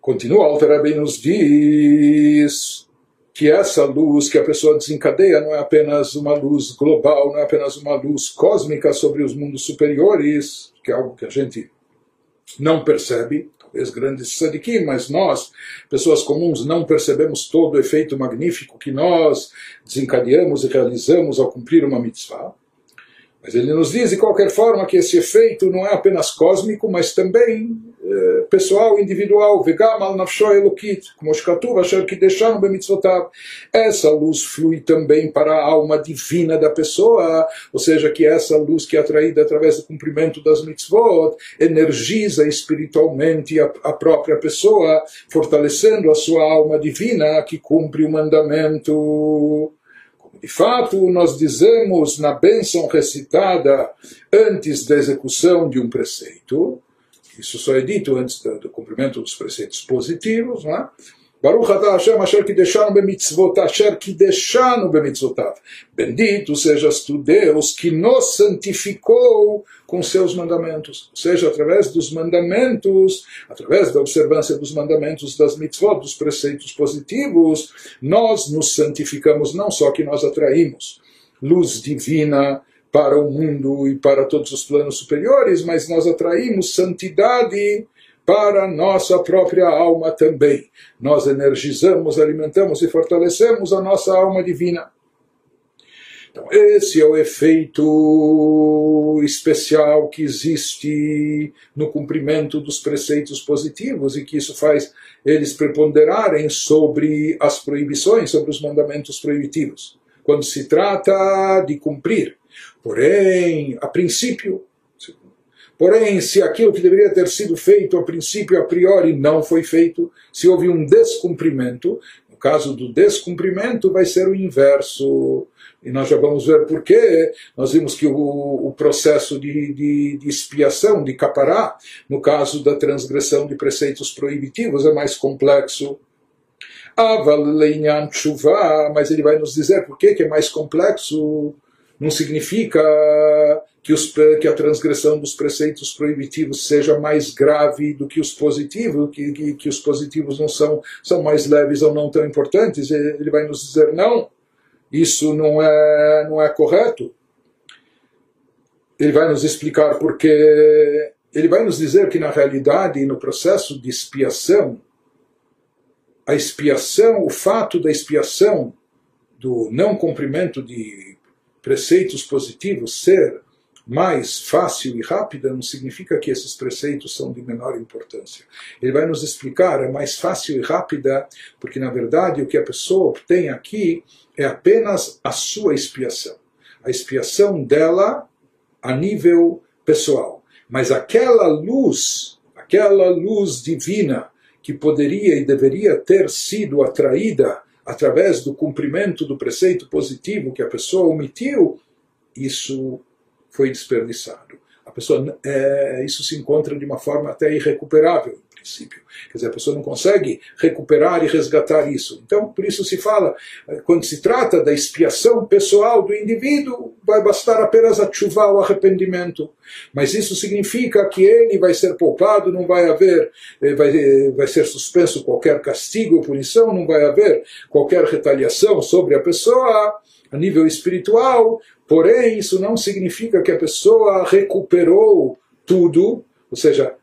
Continua, Alter nos diz que essa luz que a pessoa desencadeia não é apenas uma luz global, não é apenas uma luz cósmica sobre os mundos superiores, que é algo que a gente não percebe, talvez grandes sadikim, mas nós, pessoas comuns, não percebemos todo o efeito magnífico que nós desencadeamos e realizamos ao cumprir uma mitzvah. Mas ele nos diz, de qualquer forma, que esse efeito não é apenas cósmico, mas também pessoal, individual. Como. Essa luz flui também para a alma divina da pessoa, ou seja, que essa luz que é atraída através do cumprimento das mitzvot energiza espiritualmente a, a própria pessoa, fortalecendo a sua alma divina que cumpre o mandamento. De fato, nós dizemos na bênção recitada antes da execução de um preceito, isso só é dito antes do, do cumprimento dos preceitos positivos, não é? Baruch atah Hashem asher kideshanu bemitzvot, asher kideshanu bemitzvotav. Bendito sejas tu, Deus, que nos santificou com seus mandamentos. Ou seja, através dos mandamentos, através da observância dos mandamentos, das mitzvot, dos preceitos positivos, nós nos santificamos, não só que nós atraímos luz divina para o mundo e para todos os planos superiores, mas nós atraímos santidade para nossa própria alma também. Nós energizamos, alimentamos e fortalecemos a nossa alma divina. Então, esse é o efeito especial que existe no cumprimento dos preceitos positivos e que isso faz eles preponderarem sobre as proibições, sobre os mandamentos proibitivos, quando se trata de cumprir. Porém, a princípio, Porém, se aquilo que deveria ter sido feito a princípio, a priori, não foi feito, se houve um descumprimento, no caso do descumprimento, vai ser o inverso. E nós já vamos ver por quê. Nós vimos que o, o processo de, de, de, expiação, de capará, no caso da transgressão de preceitos proibitivos, é mais complexo. Mas ele vai nos dizer por que é mais complexo. Não significa que, os, que, a transgressão dos preceitos proibitivos seja mais grave do que os positivos, que, que, que, os positivos não são, são mais leves ou não tão importantes. Ele vai nos dizer, não, isso não é, não é correto. Ele vai nos explicar porque ele vai nos dizer que na realidade, no processo de expiação, a expiação, o fato da expiação do não cumprimento de preceitos positivos ser mais fácil e rápida não significa que esses preceitos são de menor importância. Ele vai nos explicar, é mais fácil e rápida, porque na verdade o que a pessoa obtém aqui é apenas a sua expiação. A expiação dela a nível pessoal. Mas aquela luz, aquela luz divina que poderia e deveria ter sido atraída através do cumprimento do preceito positivo que a pessoa omitiu, isso foi desperdiçado. A pessoa, é, isso se encontra de uma forma até irrecuperável, princípio. Quer dizer, a pessoa não consegue recuperar e resgatar isso. Então, por isso se fala, quando se trata da expiação pessoal do indivíduo, vai bastar apenas a chuva, o arrependimento. Mas isso significa que ele vai ser poupado, não vai haver, é, vai, é, vai ser suspenso qualquer castigo ou punição, não vai haver qualquer retaliação sobre a pessoa a nível espiritual, Porém, isso não significa que a pessoa recuperou tudo, ou seja,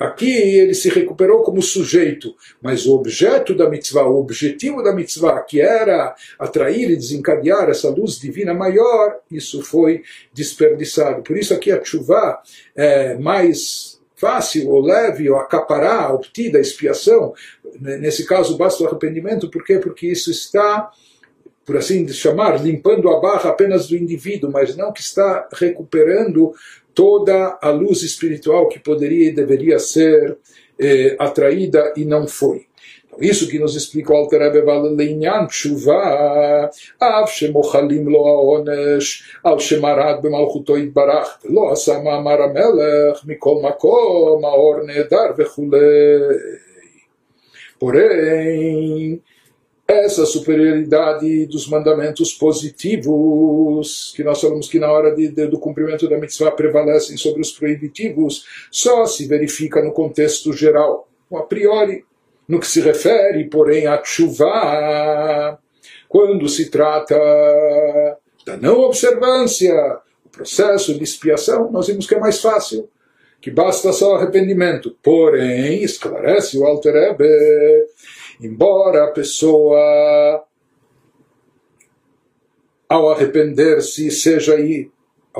aqui ele se recuperou como sujeito, mas o objeto da mitzvah, o objetivo da mitzvah, que era atrair e desencadear essa luz divina maior, isso foi desperdiçado. Por isso aqui a chuva é mais fácil ou leve ou acaparar, obtida expiação. Nesse caso basta o arrependimento, por quê? Porque isso está por assim chamar, limpando a barra apenas do indivíduo, mas não que está recuperando toda a luz espiritual que poderia e deveria ser eh, atraída e não foi. Então, isso que nos explica o Alter Rebbe Valeinyan Tshuva, Av Shemochalim Lo Aonesh, Al Shemarad Bemalchuto Itbarach, Lo Asama Amar Mikol Makom, Aor Nedar Vechulei. Porém, essa superioridade dos mandamentos positivos, que nós falamos que na hora de, de, do cumprimento da mitzvah prevalecem sobre os proibitivos, só se verifica no contexto geral, a priori, no que se refere, porém, a chuva, quando se trata da não observância, o processo de expiação, nós vimos que é mais fácil que basta só arrependimento. Porém, esclarece o Alter Rebbe, embora a pessoa ao arrepender-se seja aí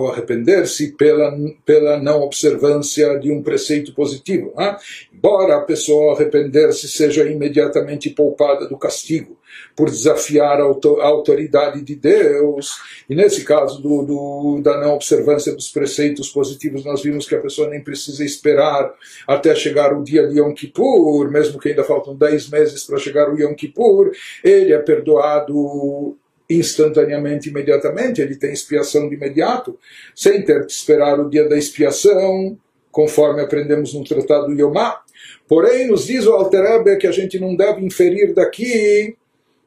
ao arrepender-se pela, pela não observância de um preceito positivo. Né? Embora a pessoa arrepender-se seja imediatamente poupada do castigo por desafiar a autoridade de Deus, e nesse caso do, do, da não observância dos preceitos positivos, nós vimos que a pessoa nem precisa esperar até chegar o dia de Yom Kippur, mesmo que ainda faltam 10 meses para chegar o Yom Kippur, ele é perdoado instantaneamente, imediatamente, ele tem expiação de imediato, sem ter que esperar o dia da expiação, conforme aprendemos no Tratado Yomá. Porém, nos diz o Alter que a gente não deve inferir daqui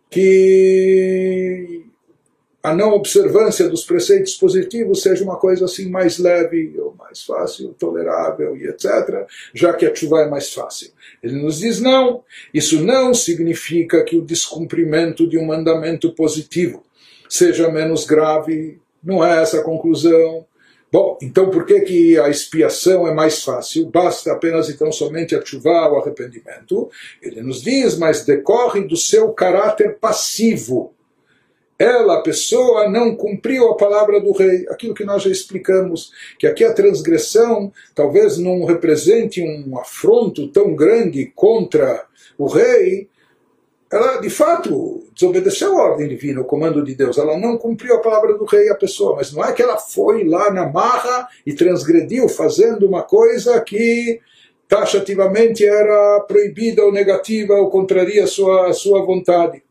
que a não observância dos preceitos positivos seja uma coisa assim mais leve, ou mais fácil, tolerável e etc., já que a chuva é mais fácil. Ele nos diz não, isso não significa que o descumprimento de um mandamento positivo seja menos grave, não é essa a conclusão. Bom, então por que, que a expiação é mais fácil? Basta apenas então somente ativar o arrependimento. Ele nos diz, mas decorre do seu caráter passivo. Ela, a pessoa, não cumpriu a palavra do rei. Aquilo que nós já explicamos, que aqui a transgressão talvez não represente um afronto tão grande contra o rei, ela de fato desobedeceu a ordem divina, o comando de Deus. Ela não cumpriu a palavra do rei, a pessoa, mas não é que ela foi lá na marra e transgrediu fazendo uma coisa que taxativamente era proibida ou negativa ou contraria a sua, a sua vontade.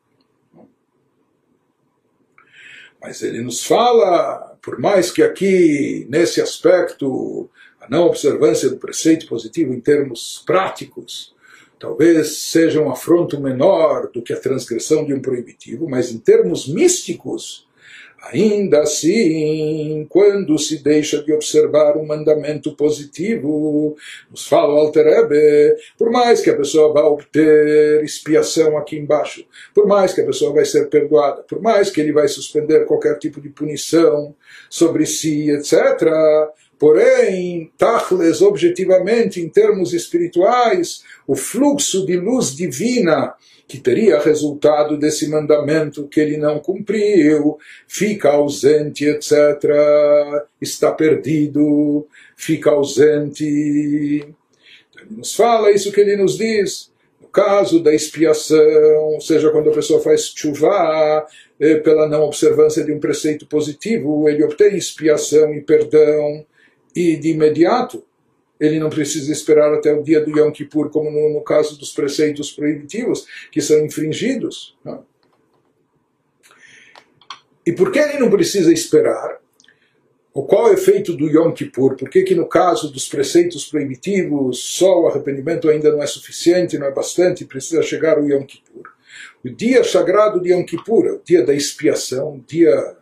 Mas ele nos fala, por mais que aqui, nesse aspecto, a não observância do preceito positivo em termos práticos, talvez seja um afronto menor do que a transgressão de um proibitivo, mas em termos místicos, Ainda assim, quando se deixa de observar um mandamento positivo, nos fala o Alter Ebe, por mais que a pessoa vá obter expiação aqui embaixo, por mais que a pessoa vai ser perdoada, por mais que ele vai suspender qualquer tipo de punição sobre si, etc., porém, Tachles, objetivamente, em termos espirituais, o fluxo de luz divina que teria resultado desse mandamento que ele não cumpriu, fica ausente, etc., está perdido, fica ausente. Então, ele nos fala isso que ele nos diz. No caso da expiação, ou seja, quando a pessoa faz chuva eh, pela não observância de um preceito positivo, ele obtém expiação e perdão, e de imediato ele não precisa esperar até o dia do Yom Kippur, como no, no caso dos preceitos proibitivos, que são infringidos. Não? Né? E por que ele não precisa esperar? O qual é o efeito do Yom Kippur? Por que, que no caso dos preceitos proibitivos só o arrependimento ainda não é suficiente, não é bastante, precisa chegar o Yom Kippur? O dia sagrado de Yom Kippur, o dia da expiação, o dia,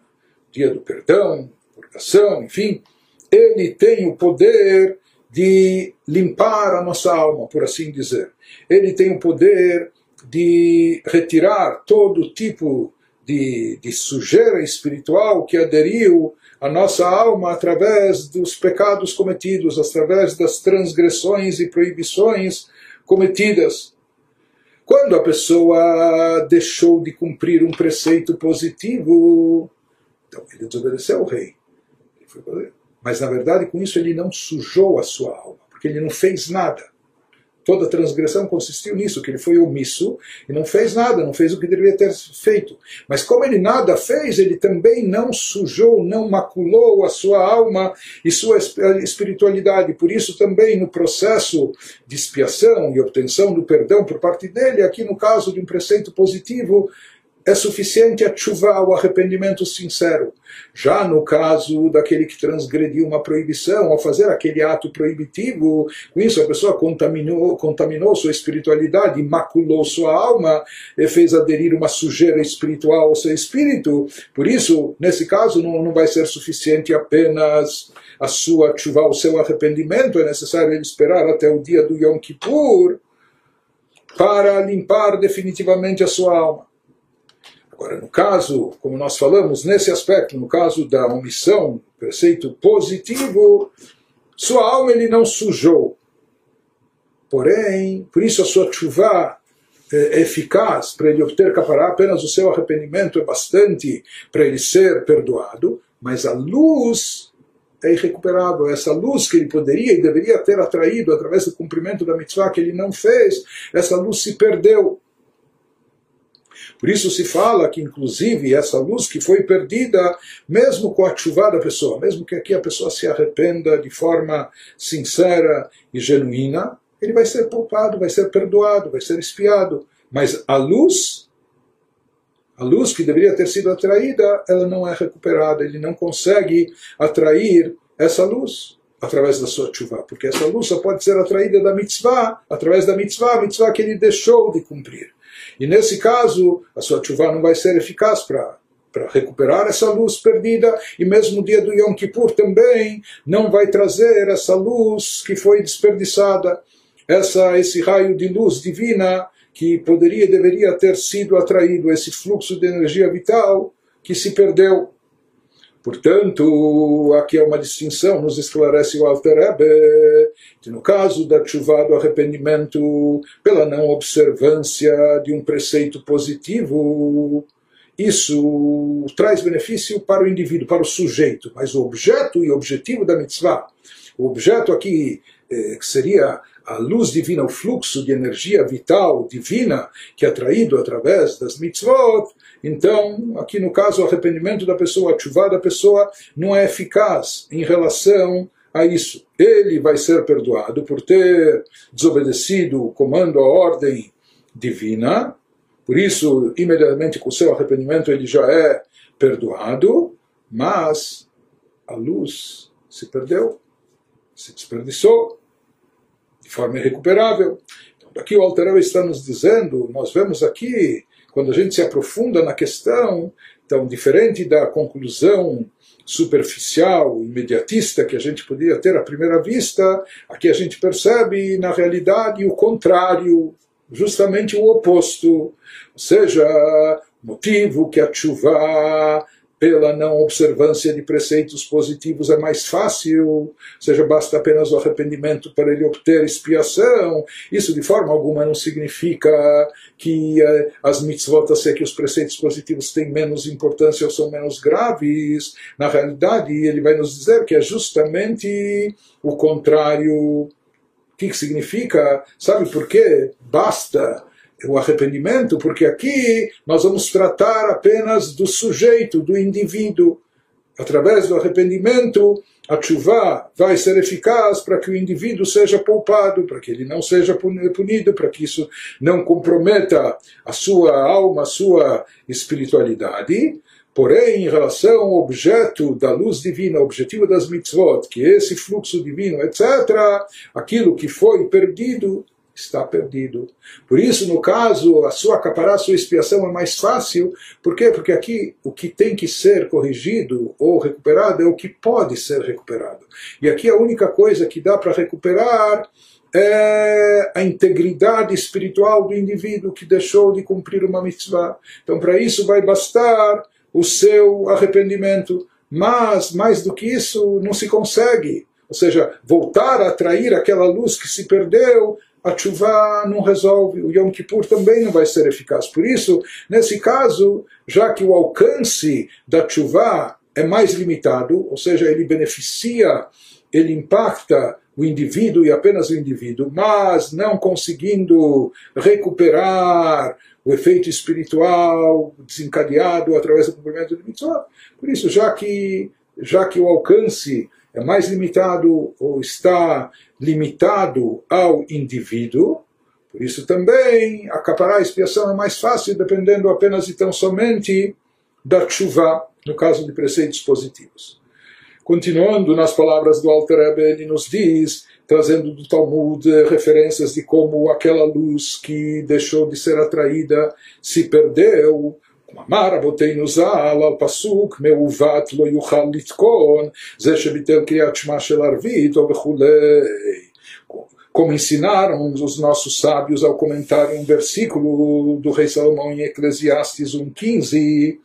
dia do perdão, purgação, enfim, ele tem o poder de limpar a nossa alma, por assim dizer. Ele tem o poder de retirar todo tipo de, de sujeira espiritual que aderiu à nossa alma através dos pecados cometidos, através das transgressões e proibições cometidas. Quando a pessoa deixou de cumprir um preceito positivo, então ele desobedeceu ao rei. Ele foi mas na verdade com isso ele não sujou a sua alma, porque ele não fez nada. Toda transgressão consistiu nisso, que ele foi omisso e não fez nada, não fez o que deveria ter feito. Mas como ele nada fez, ele também não sujou, não maculou a sua alma e sua espiritualidade. Por isso também no processo de expiação e obtenção do perdão por parte dele, aqui no caso de um preceito positivo, é suficiente a chuva, o arrependimento sincero. Já no caso daquele que transgrediu uma proibição, ao fazer aquele ato proibitivo, com isso a pessoa contaminou, contaminou sua espiritualidade, maculou sua alma, e fez aderir uma sujeira espiritual ao seu espírito. Por isso, nesse caso, não, não vai ser suficiente apenas a sua chuva, o seu arrependimento, é necessário ele esperar até o dia do Yom Kippur para limpar definitivamente a sua alma. Agora, no caso, como nós falamos, nesse aspecto, no caso da omissão, preceito positivo, sua alma ele não sujou. Porém, por isso a sua chuva é eficaz para ele obter capará, apenas o seu arrependimento é bastante para ele ser perdoado, mas a luz é irrecuperável. Essa luz que ele poderia e deveria ter atraído através do cumprimento da mitzvah que ele não fez, essa luz se perdeu. Por isso se fala que, inclusive, essa luz que foi perdida, mesmo com a chuva da pessoa, mesmo que aqui a pessoa se arrependa de forma sincera e genuína, ele vai ser poupado, vai ser perdoado, vai ser espiado. Mas a luz, a luz que deveria ter sido atraída, ela não é recuperada, ele não consegue atrair essa luz através da sua chuva, porque essa luz só pode ser atraída da mitzvah, através da mitzvah, a mitzvah que ele deixou de cumprir. E nesse caso, a sua chuva não vai ser eficaz para para recuperar essa luz perdida, e mesmo o dia do Yom Kippur também não vai trazer essa luz que foi desperdiçada, essa, esse raio de luz divina que poderia deveria ter sido atraído, esse fluxo de energia vital que se perdeu. Portanto, aqui é uma distinção, nos esclarece o Alter Rebbe, que no caso da chuva do arrependimento pela não observância de um preceito positivo, isso traz benefício para o indivíduo, para o sujeito, mas o objeto e objetivo da mitzvah, o objeto aqui eh, que seria a luz divina, o fluxo de energia vital divina que é atraído através das mitzvot, então, aqui no caso, o arrependimento da pessoa, a chuva da pessoa, não é eficaz em relação a isso. Ele vai ser perdoado por ter desobedecido o comando, a ordem divina, por isso, imediatamente com o seu arrependimento, ele já é perdoado, mas a luz se perdeu, se desperdiçou de forma irrecuperável. Então, daqui o Alterel está nos dizendo, nós vemos aqui quando a gente se aprofunda na questão, então, diferente da conclusão superficial, imediatista que a gente podia ter à primeira vista, aqui a gente percebe, na realidade, o contrário, justamente o oposto. Ou seja, motivo que a chuva pela não observância de preceitos positivos é mais fácil, ou seja, basta apenas o arrependimento para ele obter expiação. Isso de forma alguma não significa que eh, as mitzvot, a que os preceitos positivos têm menos importância ou são menos graves. Na realidade, ele vai nos dizer que é justamente o contrário. O que, que significa? Sabe por quê? Basta o arrependimento, porque aqui nós vamos tratar apenas do sujeito, do indivíduo. Através do arrependimento, a chuva vai ser eficaz para que o indivíduo seja poupado, para que ele não seja punido, para que isso não comprometa a sua alma, a sua espiritualidade. Porém, em relação ao objeto da luz divina, o objetivo das mitzvot, que é esse fluxo divino, etc., aquilo que foi perdido está perdido. Por isso, no caso, a sua acaparar a sua expiação é mais fácil. Por quê? Porque aqui o que tem que ser corrigido ou recuperado é o que pode ser recuperado. E aqui a única coisa que dá para recuperar é a integridade espiritual do indivíduo que deixou de cumprir uma mitzvah. Então, para isso vai bastar o seu arrependimento. Mas, mais do que isso, não se consegue. Ou seja, voltar a atrair aquela luz que se perdeu a chuva não resolve, o Yom Kippur também não vai ser eficaz. Por isso, nesse caso, já que o alcance da chuva é mais limitado, ou seja, ele beneficia, ele impacta o indivíduo e apenas o indivíduo, mas não conseguindo recuperar o efeito espiritual desencadeado através do cumprimento de mitzvot. Por isso, já que, já que o alcance é mais limitado ou está limitado ao indivíduo, por isso também acaparar a expiação é mais fácil dependendo apenas e tão somente da chuva, no caso de preceitos positivos. Continuando nas palavras do Alter Rebbe, ele nos diz, trazendo do Talmud referências de como aquela luz que deixou de ser atraída se perdeu, אמר רבותינו ז"ל על פסוק מעוות לא יוכל לתקון זה שביטל קריאת שמע של ערבית או וכולי. Como ensinaram os nossos sábios ao comentar um versículo do rei Salomão em Eclesiastes 1,15,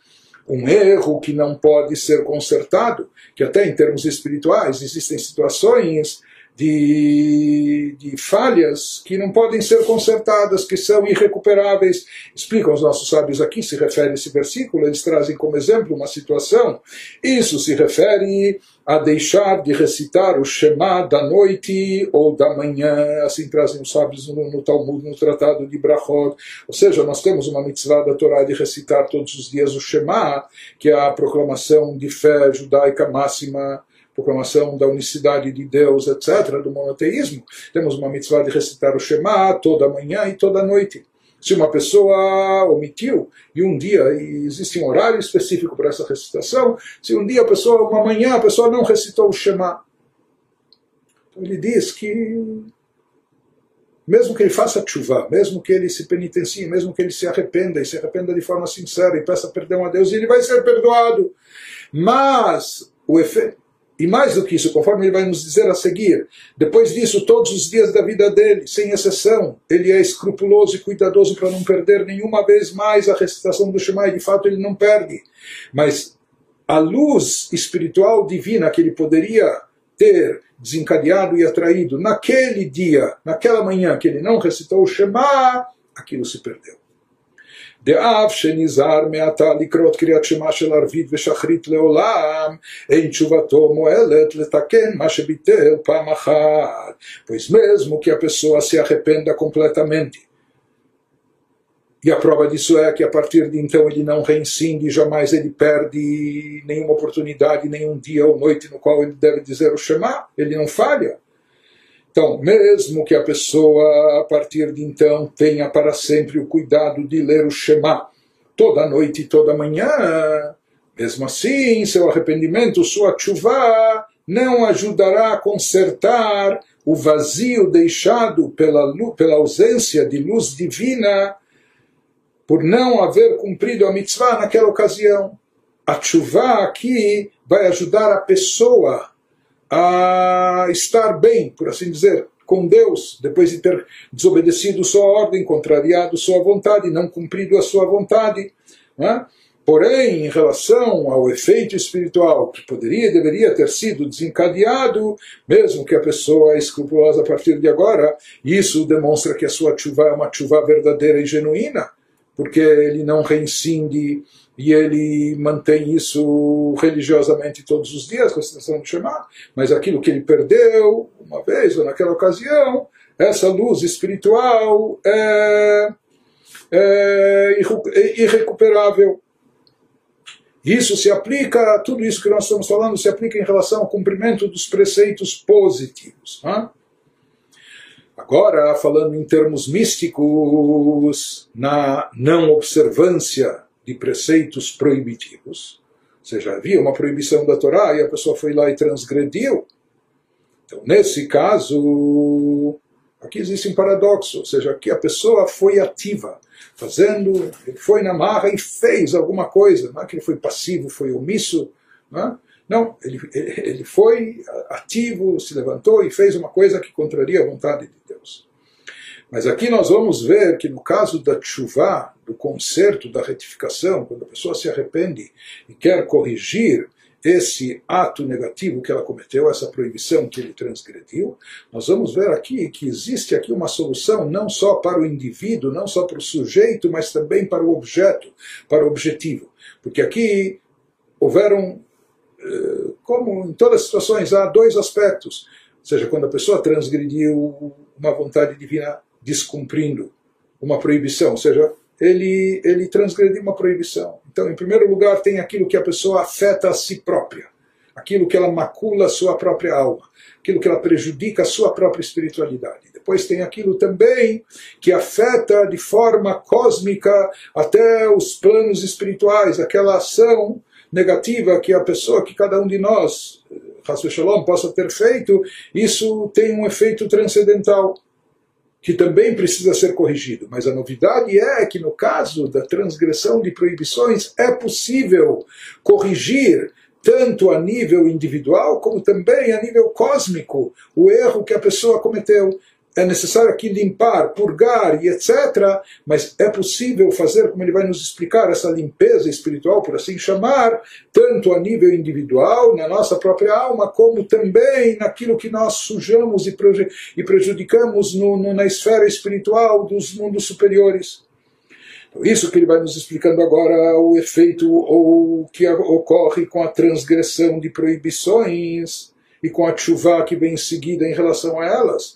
um erro que não pode ser consertado, que até em termos espirituais existem situações de, de falhas que não podem ser consertadas, que são irrecuperáveis. Explicam os nossos sábios aqui, se refere a esse versículo, eles trazem como exemplo uma situação. Isso se refere a deixar de recitar o Shema da noite ou da manhã, assim trazem os sábios no, no Talmud, no Tratado de Brachot. Ou seja, nós temos uma mitzvah da Torá de recitar todos os dias o Shema, que é a proclamação de fé judaica máxima proclamação da unicidade de Deus, etc., do monoteísmo, temos uma mitzvah de recitar o Shema toda manhã e toda noite. Se uma pessoa omitiu, e um dia, e existe um horário específico para essa recitação, se um dia a pessoa, uma manhã, a pessoa não recitou o Shema, então ele diz que mesmo que ele faça chuva, mesmo que ele se penitencie, mesmo que ele se arrependa e se arrependa de forma sincera e peça perdão a Deus, ele vai ser perdoado. Mas o efeito e mais do que isso, conforme ele vai nos dizer a seguir, depois disso, todos os dias da vida dele, sem exceção, ele é escrupuloso e cuidadoso para não perder nenhuma vez mais a recitação do Shema, e de fato ele não perde. Mas a luz espiritual divina que ele poderia ter desencadeado e atraído naquele dia, naquela manhã que ele não recitou o Shema, aquilo se perdeu. דאף שנזהר מעתה לקרות קריאת שמע של ערבית ושחרית לעולם, אין תשובתו מועלת לתקן מה שביטל פעם אחת, pois mesmo que a pessoa se arrependa completamente. E a prova disso é que a partir de então ele não reincide, jamais ele perde nenhuma oportunidade, nenhum dia ou noite no qual ele deve dizer o Shema, ele não falha. Então, mesmo que a pessoa, a partir de então, tenha para sempre o cuidado de ler o Shema toda noite e toda manhã, mesmo assim, seu arrependimento, sua chuva, não ajudará a consertar o vazio deixado pela, pela ausência de luz divina por não haver cumprido a mitzvah naquela ocasião. A chuva aqui vai ajudar a pessoa a estar bem, por assim dizer, com Deus, depois de ter desobedecido sua ordem, contrariado sua vontade, não cumprido a sua vontade. É? Porém, em relação ao efeito espiritual que poderia e deveria ter sido desencadeado, mesmo que a pessoa é escrupulosa a partir de agora, isso demonstra que a sua chuva é uma chuva verdadeira e genuína, porque ele não reincide e ele mantém isso religiosamente todos os dias, com a citação de Shema, mas aquilo que ele perdeu uma vez ou naquela ocasião, essa luz espiritual é, é irrecuperável. Isso se aplica, tudo isso que nós estamos falando se aplica em relação ao cumprimento dos preceitos positivos. Né? Agora, falando em termos místicos, na não observância de preceitos proibitivos, ou seja, havia uma proibição da Torá e a pessoa foi lá e transgrediu. Então, nesse caso, aqui existe um paradoxo, ou seja, aqui a pessoa foi ativa, fazendo, ele foi na marra e fez alguma coisa, não é que ele foi passivo, foi omisso, não, é? não ele, ele foi ativo, se levantou e fez uma coisa que contraria a vontade de. Mas aqui nós vamos ver que no caso da chuva, do conserto, da retificação, quando a pessoa se arrepende e quer corrigir esse ato negativo que ela cometeu, essa proibição que ele transgrediu, nós vamos ver aqui que existe aqui uma solução não só para o indivíduo, não só para o sujeito, mas também para o objeto, para o objetivo. Porque aqui houveram, eh, como em todas as situações, há dois aspectos. Ou seja, quando a pessoa transgrediu uma vontade divina descumprindo uma proibição, ou seja, ele, ele transgrediu uma proibição. Então, em primeiro lugar, tem aquilo que a pessoa afeta a si própria, aquilo que ela macula a sua própria alma, aquilo que ela prejudica a sua própria espiritualidade. Depois tem aquilo também que afeta de forma cósmica até os planos espirituais, aquela ação negativa que a pessoa, que cada um de nós, Hasbe Shalom, possa ter feito, isso tem um efeito transcendental que também precisa ser corrigido. Mas a novidade é que no caso da transgressão de proibições é possível corrigir tanto a nível individual como também a nível cósmico o erro que a pessoa cometeu é necessário aqui limpar, purgar e etc. Mas é possível fazer, como ele vai nos explicar, essa limpeza espiritual, por assim chamar, tanto a nível individual, na nossa própria alma, como também naquilo que nós sujamos e prejudicamos no, no, na esfera espiritual dos mundos superiores. Então, isso que ele vai nos explicando agora, o efeito ou que ocorre com a transgressão de proibições e com a chuva que vem em seguida em relação a elas,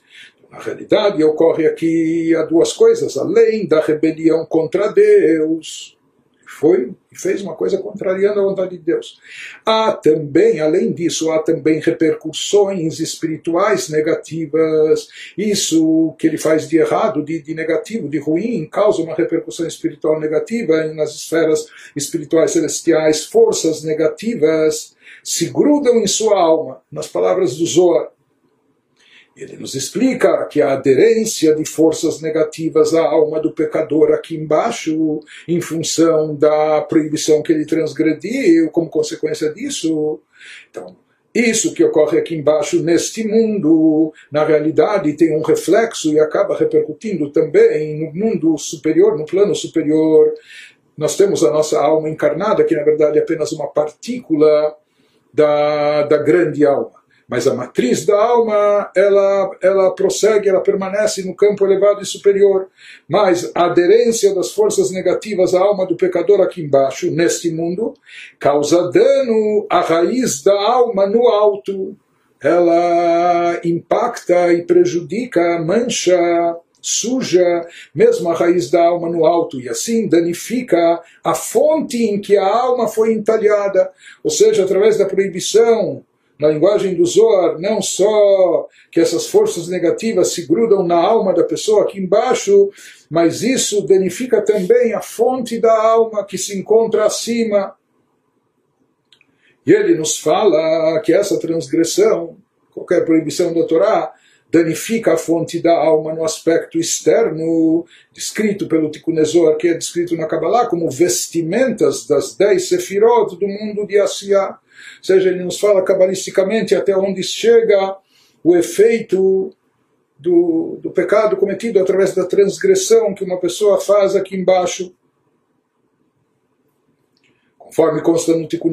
na realidade, ocorre aqui há duas coisas, além da rebelião contra Deus, foi e fez uma coisa contrariando a vontade de Deus. Há também, além disso, há também repercussões espirituais negativas. Isso que ele faz de errado, de, de negativo, de ruim, causa uma repercussão espiritual negativa nas esferas espirituais celestiais, forças negativas se grudam em sua alma, nas palavras do Zohar. Ele nos explica que a aderência de forças negativas à alma do pecador aqui embaixo, em função da proibição que ele transgrediu, como consequência disso. Então, isso que ocorre aqui embaixo neste mundo, na realidade tem um reflexo e acaba repercutindo também no mundo superior, no plano superior. Nós temos a nossa alma encarnada, que na verdade é apenas uma partícula da, da grande alma. Mas a matriz da alma, ela, ela prossegue, ela permanece no campo elevado e superior. Mas a aderência das forças negativas à alma do pecador aqui embaixo, neste mundo, causa dano à raiz da alma no alto. Ela impacta e prejudica, mancha, suja mesmo a raiz da alma no alto e assim danifica a fonte em que a alma foi entalhada, ou seja, através da proibição na linguagem do Zohar, não só que essas forças negativas se grudam na alma da pessoa aqui embaixo, mas isso danifica também a fonte da alma que se encontra acima. E ele nos fala que essa transgressão, qualquer proibição da Torá, danifica a fonte da alma no aspecto externo, descrito pelo Tikkun que é descrito na Kabbalah como vestimentas das dez sefirot do mundo de Asiá seja, ele nos fala cabalisticamente até onde chega o efeito do, do pecado cometido através da transgressão que uma pessoa faz aqui embaixo. Conforme consta no Tikkun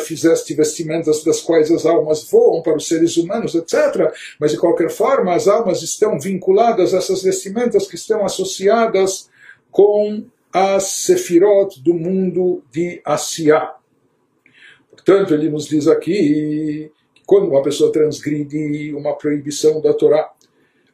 fizeste vestimentas das quais as almas voam para os seres humanos, etc. Mas, de qualquer forma, as almas estão vinculadas a essas vestimentas que estão associadas com as sefirot do mundo de Asiá. Portanto, ele nos diz aqui que quando uma pessoa transgride uma proibição da Torá,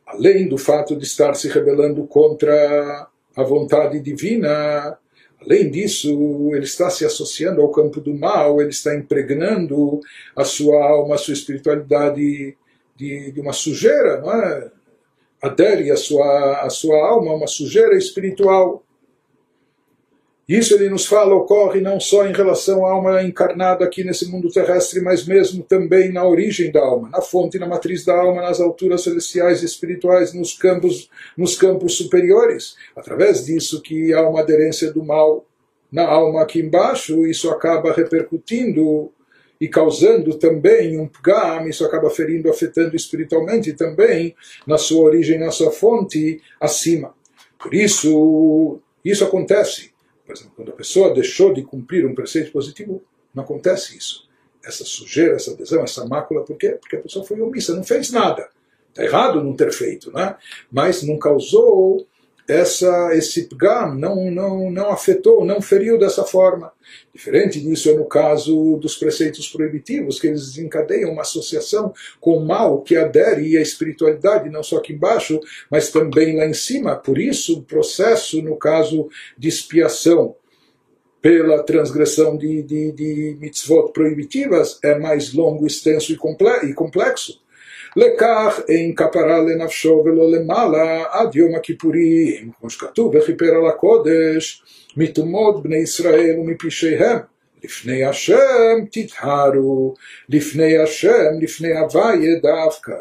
além do fato de estar se rebelando contra a vontade divina, além disso, ele está se associando ao campo do mal, ele está impregnando a sua alma, a sua espiritualidade de, de uma sujeira, não é? Adere a sua, a sua alma uma sujeira espiritual. Isso ele nos fala ocorre não só em relação à alma encarnada aqui nesse mundo terrestre, mas mesmo também na origem da alma, na fonte, na matriz da alma, nas alturas celestiais e espirituais, nos campos, nos campos superiores. Através disso que há uma aderência do mal na alma aqui embaixo, isso acaba repercutindo e causando também um pgam, isso acaba ferindo, afetando espiritualmente também na sua origem, na sua fonte acima. Por isso, isso acontece por exemplo, quando a pessoa deixou de cumprir um preceito positivo, não acontece isso. Essa sujeira, essa adesão, essa mácula, por quê? Porque a pessoa foi omissa, não fez nada. Está errado não ter feito, né? mas não causou essa, esse pgam não, não, não afetou, não feriu dessa forma. Diferente disso é no caso dos preceitos proibitivos, que eles desencadeiam uma associação com o mal que adere à espiritualidade, não só aqui embaixo, mas também lá em cima. Por isso, o processo, no caso de expiação pela transgressão de, de, de mitzvot proibitivas, é mais longo, extenso e complexo. לכך אין כפרה לנפשו ולא למעלה עד יום הכיפורים, כמו שכתוב וכיפר על הקודש מטומאות בני ישראל ומפשעיהם. לפני השם תטהרו, לפני השם, לפני הוויה דווקא.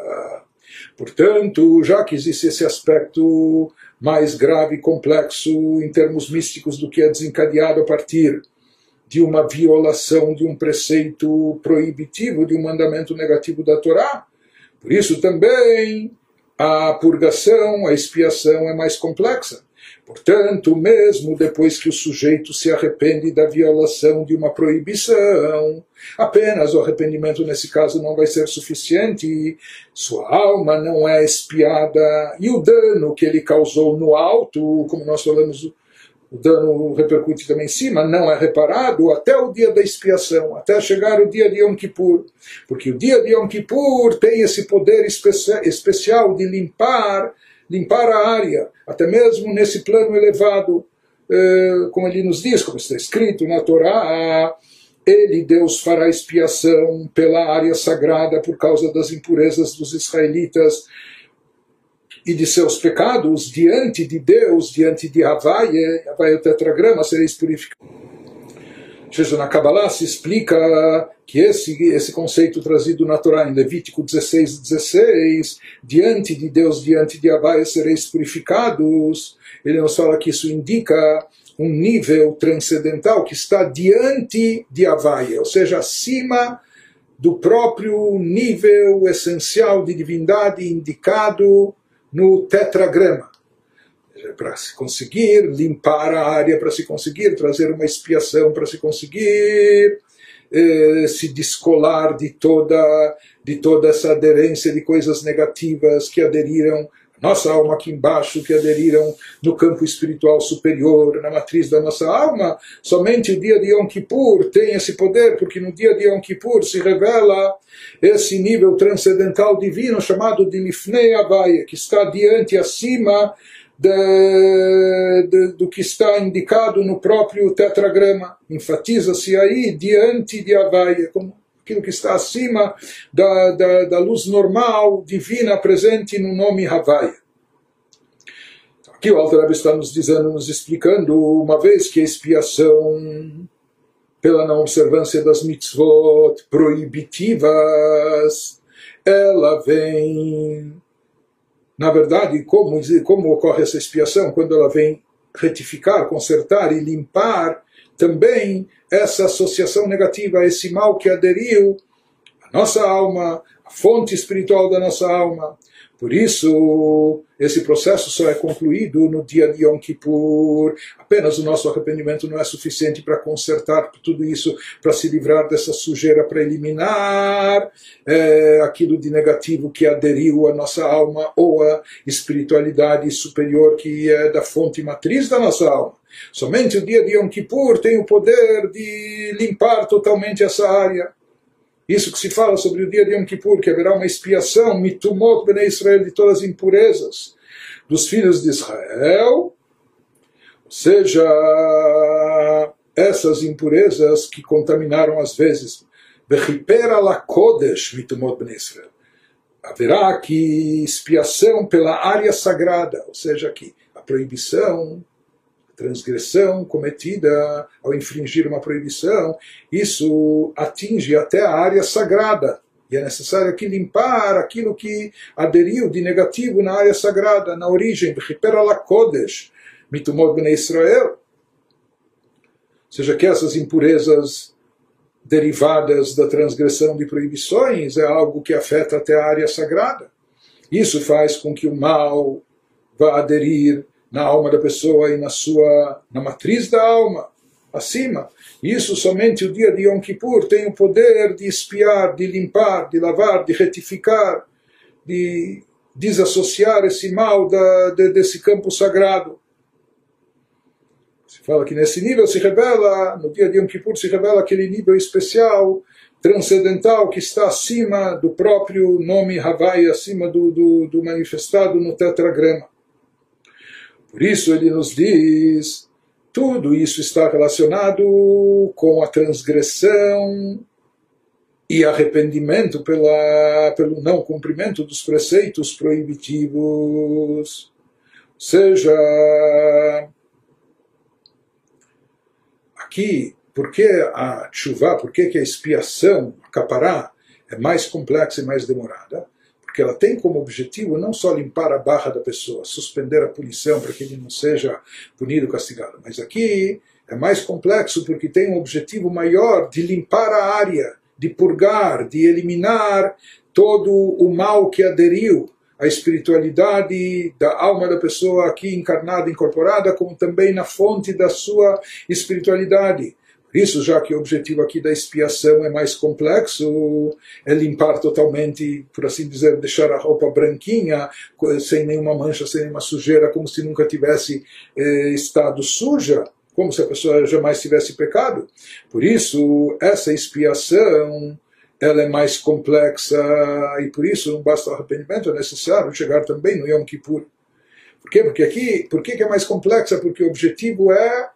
Portanto, já que existe esse aspecto mais grave e complexo em termos místicos do que é desencadeado a partir de uma violação de um preceito proibitivo, de um mandamento negativo da Torá, por isso também a purgação, a expiação é mais complexa. Portanto, mesmo depois que o sujeito se arrepende da violação de uma proibição, apenas o arrependimento nesse caso não vai ser suficiente, sua alma não é expiada e o dano que ele causou no alto, como nós falamos o dano repercute também em cima, não é reparado até o dia da expiação, até chegar o dia de Yom Kippur. Porque o dia de Yom Kippur tem esse poder especial de limpar, limpar a área, até mesmo nesse plano elevado, eh, como ele nos diz, como está escrito na Torá, ele, Deus, fará expiação pela área sagrada por causa das impurezas dos israelitas e de seus pecados diante de Deus, diante de Havaia, Havaia o tetragrama, sereis purificados. seja, na Kabbalah se explica que esse, esse conceito trazido na Torá em Levítico 16, 16, diante de Deus, diante de Havaia, sereis purificados, ele nos fala que isso indica um nível transcendental que está diante de Havaia, ou seja, acima do próprio nível essencial de divindade indicado no tetragrama. Para se conseguir limpar a área, para se conseguir trazer uma expiação, para se conseguir eh, se descolar de toda, de toda essa aderência de coisas negativas que aderiram nossa alma aqui embaixo, que aderiram no campo espiritual superior, na matriz da nossa alma, somente o dia de Yom Kippur tem esse poder, porque no dia de Yom Kippur se revela esse nível transcendental divino chamado de Lifnei Havaya, que está diante, acima de, de, do que está indicado no próprio tetragrama. Enfatiza-se aí diante de Havaia, como aquilo que está acima da, da, da luz normal, divina, presente no nome Havaia. Aqui o Alter está nos dizendo, nos explicando, uma vez que a expiação pela não observância das mitzvot proibitivas, ela vem na verdade, como, como ocorre essa expiação? Quando ela vem retificar, consertar e limpar também essa associação negativa, esse mal que aderiu à nossa alma, à fonte espiritual da nossa alma. Por isso, esse processo só é concluído no dia de Yom Kippur. Apenas o nosso arrependimento não é suficiente para consertar tudo isso, para se livrar dessa sujeira, para eliminar é, aquilo de negativo que aderiu à nossa alma ou à espiritualidade superior que é da fonte matriz da nossa alma. Somente o dia de Yom Kippur tem o poder de limpar totalmente essa área. Isso que se fala sobre o dia de Yom Kippur, que haverá uma expiação, mitumot bnei Israel, de todas as impurezas dos filhos de Israel, ou seja, essas impurezas que contaminaram às vezes, Bechipera la Kodesh mitumot bnei Israel. Haverá aqui expiação pela área sagrada, ou seja, aqui a proibição transgressão cometida ao infringir uma proibição, isso atinge até a área sagrada. E é necessário aqui limpar aquilo que aderiu de negativo na área sagrada, na origem, Kodesh, mitumot bnei Israel. Ou seja, que essas impurezas derivadas da transgressão de proibições é algo que afeta até a área sagrada. Isso faz com que o mal vá aderir na alma da pessoa e na sua na matriz da alma acima. Isso somente o dia de Yom Kippur tem o poder de espiar, de limpar, de lavar, de retificar, de desassociar esse mal da, de, desse campo sagrado. Se fala que nesse nível se revela, no dia de Yom Kippur se revela aquele nível especial, transcendental, que está acima do próprio nome Havai, acima do, do, do manifestado no tetragrama. Por isso ele nos diz, tudo isso está relacionado com a transgressão e arrependimento pela, pelo não cumprimento dos preceitos proibitivos. Ou seja, aqui, por que a chuva, por que a expiação, a capará, é mais complexa e mais demorada? Porque ela tem como objetivo não só limpar a barra da pessoa, suspender a punição para que ele não seja punido, castigado, mas aqui é mais complexo porque tem um objetivo maior de limpar a área, de purgar, de eliminar todo o mal que aderiu à espiritualidade da alma da pessoa aqui encarnada, incorporada, como também na fonte da sua espiritualidade. Isso, já que o objetivo aqui da expiação é mais complexo, é limpar totalmente, por assim dizer, deixar a roupa branquinha, sem nenhuma mancha, sem nenhuma sujeira, como se nunca tivesse eh, estado suja, como se a pessoa jamais tivesse pecado. Por isso, essa expiação ela é mais complexa e por isso não basta o arrependimento, é necessário chegar também no Yom Kippur. Por quê? Porque aqui, por que é mais complexa? Porque o objetivo é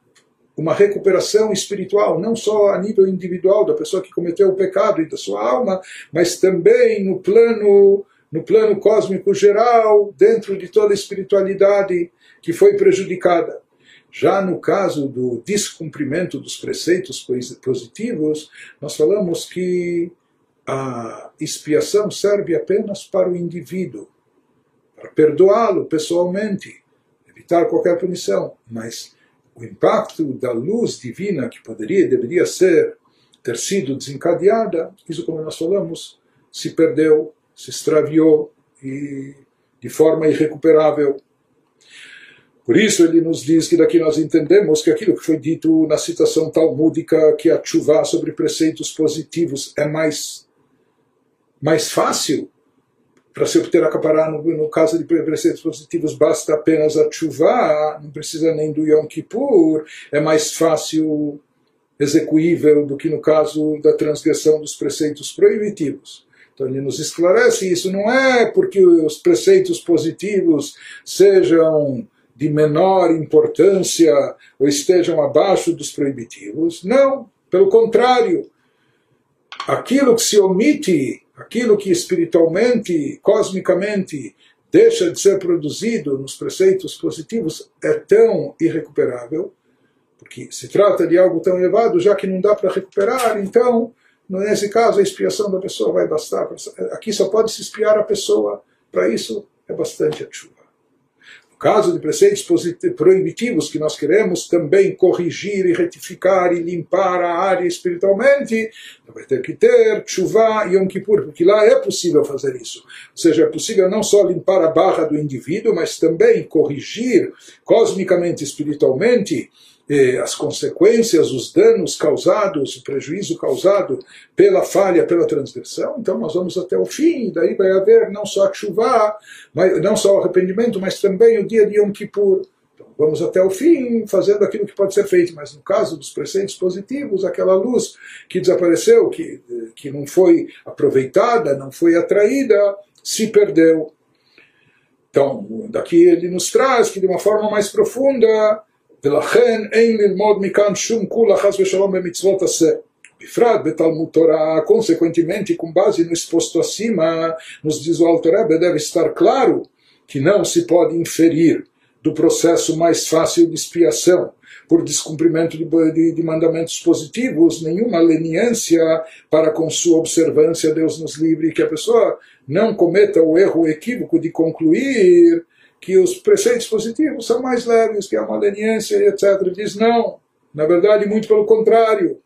uma recuperação espiritual, não só a nível individual da pessoa que cometeu o pecado e da sua alma, mas também no plano no plano cósmico geral, dentro de toda a espiritualidade que foi prejudicada. Já no caso do descumprimento dos preceitos positivos, nós falamos que a expiação serve apenas para o indivíduo, para perdoá-lo pessoalmente, evitar qualquer punição, mas o impacto da luz divina que poderia e deveria ser ter sido desencadeada, isso como nós falamos, se perdeu, se extraviou e de forma irrecuperável. Por isso ele nos diz que daqui nós entendemos que aquilo que foi dito na citação talmúdica, que a chuva sobre preceitos positivos é mais, mais fácil para se obter a capará no, no, caso de preceitos positivos basta apenas a chuva, não precisa nem do Yom Kippur, é mais fácil execuível do que no caso da transgressão dos preceitos proibitivos. Então ele nos esclarece isso não é porque os preceitos positivos sejam de menor importância ou estejam abaixo dos proibitivos. Não, pelo contrário. Aquilo que se omite, aquilo que espiritualmente, cosmicamente, deixa de ser produzido nos preceitos positivos é tão irrecuperável, porque se trata de algo tão elevado, já que não dá para recuperar, então, nesse caso, a expiação da pessoa vai bastar. Aqui só pode se espiar a pessoa, para isso é bastante a. No caso de preceitos proibitivos que nós queremos também corrigir e retificar e limpar a área espiritualmente, vai ter que ter chuva e Yom Kippur, porque lá é possível fazer isso. Ou seja, é possível não só limpar a barra do indivíduo, mas também corrigir cosmicamente, espiritualmente, as consequências, os danos causados, o prejuízo causado pela falha, pela transgressão, então nós vamos até o fim, daí vai haver não só a chuva, mas, não só o arrependimento, mas também o dia de Yom Kippur. Então, vamos até o fim fazendo aquilo que pode ser feito, mas no caso dos preceitos positivos, aquela luz que desapareceu, que, que não foi aproveitada, não foi atraída, se perdeu. Então, daqui ele nos traz que de uma forma mais profunda ולכן אין ללמוד מכאן שום כולה חס ושלום במצוות עשה. בפרט בתלמוד תורה, consequentemente, com base no exposto acima, nos diz o Alter Rebbe, deve estar claro que não se pode inferir do processo mais fácil de expiação por descumprimento de, de, de, mandamentos positivos, nenhuma leniência para com sua observância, Deus nos livre, que a pessoa não cometa o erro o equívoco de concluir que os preceitos positivos são mais leves, que há uma leniência, etc. Diz não, na verdade, muito pelo contrário.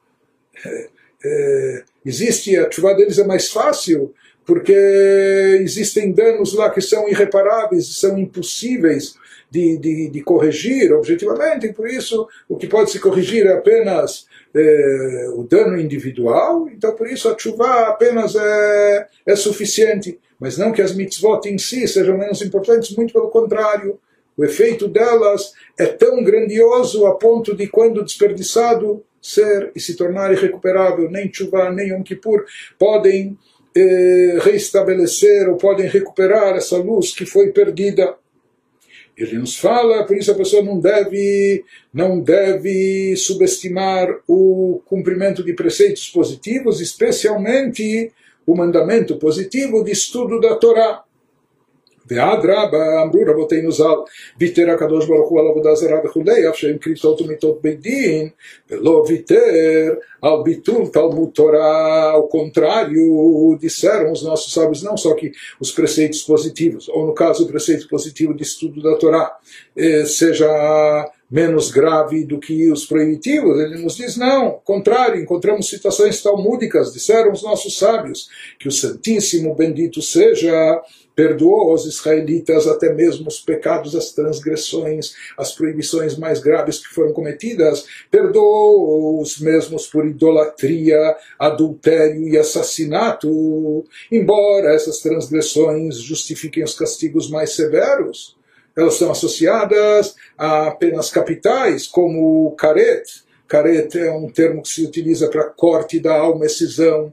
É, é, existe, a chuva deles é mais fácil, porque existem danos lá que são irreparáveis, são impossíveis de, de, de corrigir objetivamente, por isso o que pode se corrigir é apenas é, o dano individual, então por isso a chuva apenas é, é suficiente. Mas não que as mitzvot em si sejam menos importantes, muito pelo contrário. O efeito delas é tão grandioso a ponto de, quando desperdiçado, ser e se tornar irrecuperável. Nem chuva, nem Yom Kippur podem eh, reestabelecer ou podem recuperar essa luz que foi perdida. Ele nos fala, por isso a pessoa não deve, não deve subestimar o cumprimento de preceitos positivos, especialmente o mandamento positivo de estudo da Torá. ואדרבה, אמרו רבותינו ז"ל, ויתר הקדוש ברוך הוא על עבודה זרה וכולי, אף שהם כריתות ומיתות בית דין, ולא ויתר ao bitul Talmud Torah, ao contrário, disseram os nossos sábios, não só que os preceitos positivos, ou no caso o preceito positivo de estudo da Torá, eh, seja menos grave do que os proibitivos. Ele nos diz, não, contrário, encontramos situações talmúdicas, disseram os nossos sábios, que o Santíssimo Bendito seja perdoou aos israelitas até mesmo os pecados, as transgressões, as proibições mais graves que foram cometidas, perdoou os mesmos por idolatria, adultério e assassinato, embora essas transgressões justifiquem os castigos mais severos. Elas são associadas a penas capitais, como caret. Caret é um termo que se utiliza para corte da alma, excisão?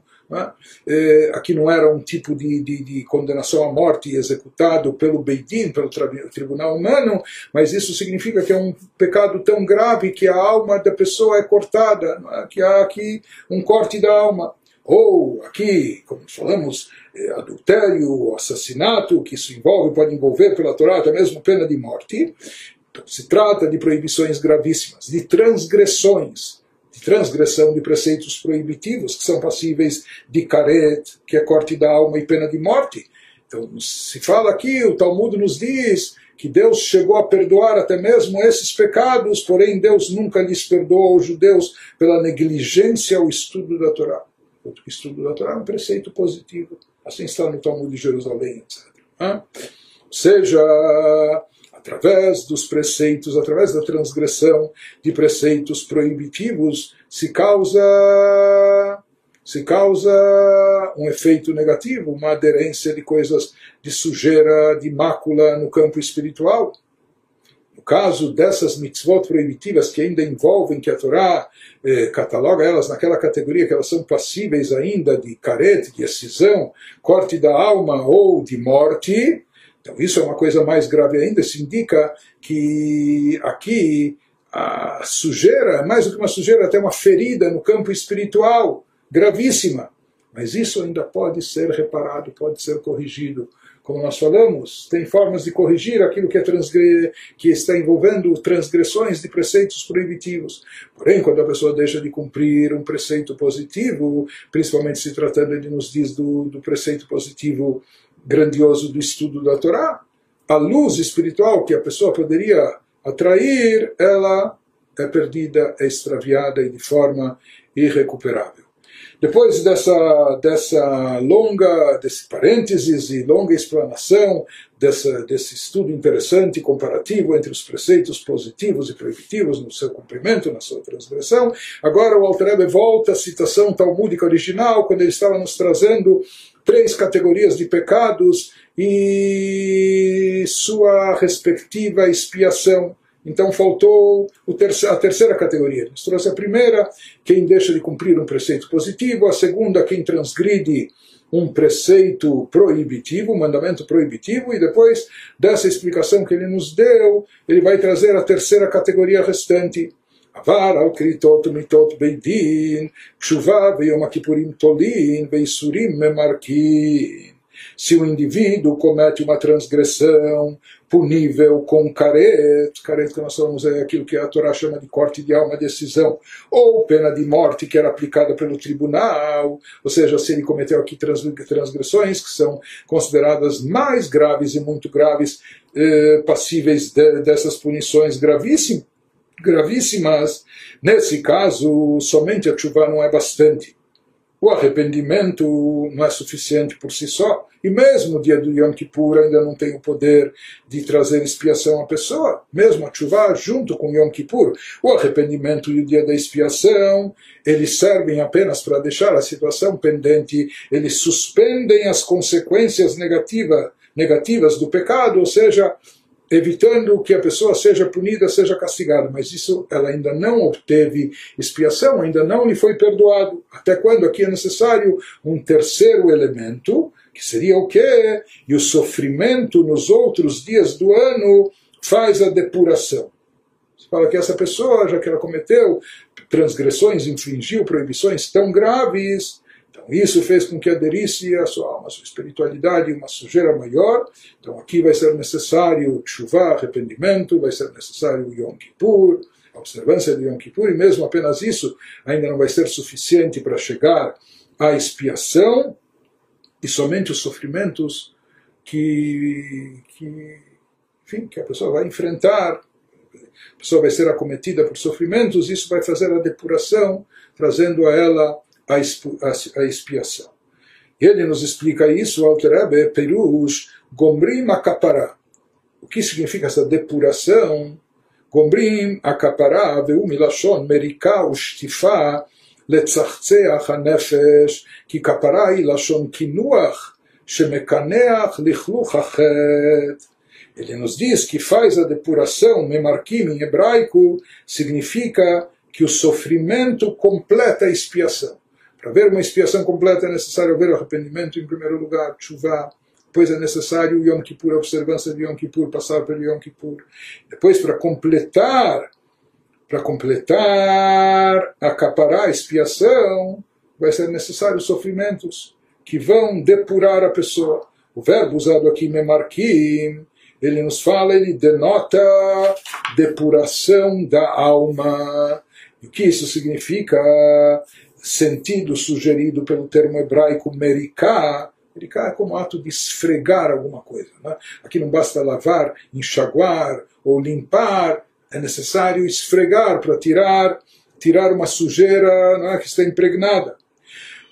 É, aqui não era um tipo de, de, de, condenação à morte executado pelo Beidim, pelo tribunal humano, mas isso significa que é um pecado tão grave que a alma da pessoa é cortada, é? que há aqui um corte da alma. Ou aqui, como falamos, é, adultério, assassinato, que isso envolve, pode envolver pela Torá até mesmo pena de morte. Então, se trata de proibições gravíssimas, de transgressões, de transgressão de preceitos proibitivos, que são passíveis de caret, que é corte da alma e pena de morte. Então, se fala aqui, o Talmud nos diz que Deus chegou a perdoar até mesmo esses pecados, porém Deus nunca lhes perdoou aos judeus pela negligência ao estudo da Torá. O estudo da Torá é um preceito positivo. Assim está no Talmud de Jerusalém, etc. Ou seja, através dos preceitos, através da transgressão de preceitos proibitivos, se causa se causa um efeito negativo, uma aderência de coisas de sujeira, de mácula no campo espiritual. No caso dessas mitzvot proibitivas que ainda envolvem, que a Torá eh, cataloga elas naquela categoria que elas são passíveis ainda de carete, de excisão, corte da alma ou de morte, então isso é uma coisa mais grave ainda, se indica que aqui a sujeira, mais do que uma sujeira, até uma ferida no campo espiritual, gravíssima. Mas isso ainda pode ser reparado, pode ser corrigido. Como nós falamos, tem formas de corrigir aquilo que, é transgre... que está envolvendo transgressões de preceitos proibitivos. Porém, quando a pessoa deixa de cumprir um preceito positivo, principalmente se tratando, ele nos diz do, do preceito positivo grandioso do estudo da Torá, a luz espiritual que a pessoa poderia atrair, ela é perdida, é extraviada e de forma irrecuperável. Depois dessa, dessa longa, desse parênteses e longa explanação, dessa, desse estudo interessante comparativo entre os preceitos positivos e proibitivos no seu cumprimento, na sua transgressão, agora o Alter volta à citação talmúdica original, quando ele estava nos trazendo três categorias de pecados e sua respectiva expiação. Então faltou a terceira categoria. Nos trouxe a primeira, quem deixa de cumprir um preceito positivo, a segunda, quem transgride um preceito proibitivo, um mandamento proibitivo, e depois dessa explicação que ele nos deu, ele vai trazer a terceira categoria restante. עבר על כריתות ומיתות בית דין, תשובה ביום הכיפורים תולין ואיסורים ממרקין. Se o indivíduo comete uma transgressão punível com caret, caret que nós falamos é aquilo que a Torá chama de corte de alma, decisão, ou pena de morte que era aplicada pelo tribunal, ou seja, se ele cometeu aqui transgressões que são consideradas mais graves e muito graves, eh, passíveis de, dessas punições gravíssimas, gravíssimas. Nesse caso, somente a chuva não é bastante. O arrependimento não é suficiente por si só. E mesmo o dia do Yom Kippur ainda não tem o poder de trazer expiação à pessoa. Mesmo a chuva junto com Yom Kippur. O arrependimento e o dia da expiação, eles servem apenas para deixar a situação pendente. Eles suspendem as consequências negativa, negativas do pecado, ou seja, evitando que a pessoa seja punida, seja castigada, mas isso ela ainda não obteve expiação, ainda não lhe foi perdoado. Até quando aqui é necessário um terceiro elemento, que seria o quê? E o sofrimento nos outros dias do ano faz a depuração. Você fala que essa pessoa, já que ela cometeu transgressões, infringiu proibições tão graves, isso fez com que aderisse a sua alma, a sua espiritualidade, uma sujeira maior. Então aqui vai ser necessário chuva, arrependimento, vai ser necessário Yom Kippur, a observância de Yom Kippur, e mesmo apenas isso ainda não vai ser suficiente para chegar à expiação e somente os sofrimentos que, que, enfim, que a pessoa vai enfrentar a pessoa vai ser acometida por sofrimentos, isso vai fazer a depuração, trazendo a ela a expiação. Ele nos explica isso, o Alter Rebbe, Perush, Gomrim Akapara. O que significa essa depuração? Gomrim Akapara, Veu Milashon, Merika, Ushtifa, לצחצח הנפש, כי כפרה היא לשון קינוח שמקנח לכלוך החטא. Ele nos diz que faz a depuração, memarkim em hebraico, significa que o sofrimento completa a expiação. Para haver uma expiação completa é necessário haver arrependimento em primeiro lugar, chuva. Depois é necessário o Yom Kippur, a observância de Yom Kippur, passar pelo Yom Kippur. Depois, para completar, para completar, acaparar a expiação, vai ser necessário sofrimentos que vão depurar a pessoa. O verbo usado aqui, memarkim, ele nos fala, ele denota depuração da alma. o que isso significa? Sentido sugerido pelo termo hebraico mericá, mericá é como ato de esfregar alguma coisa. Né? Aqui não basta lavar, enxaguar ou limpar, é necessário esfregar para tirar tirar uma sujeira né, que está impregnada.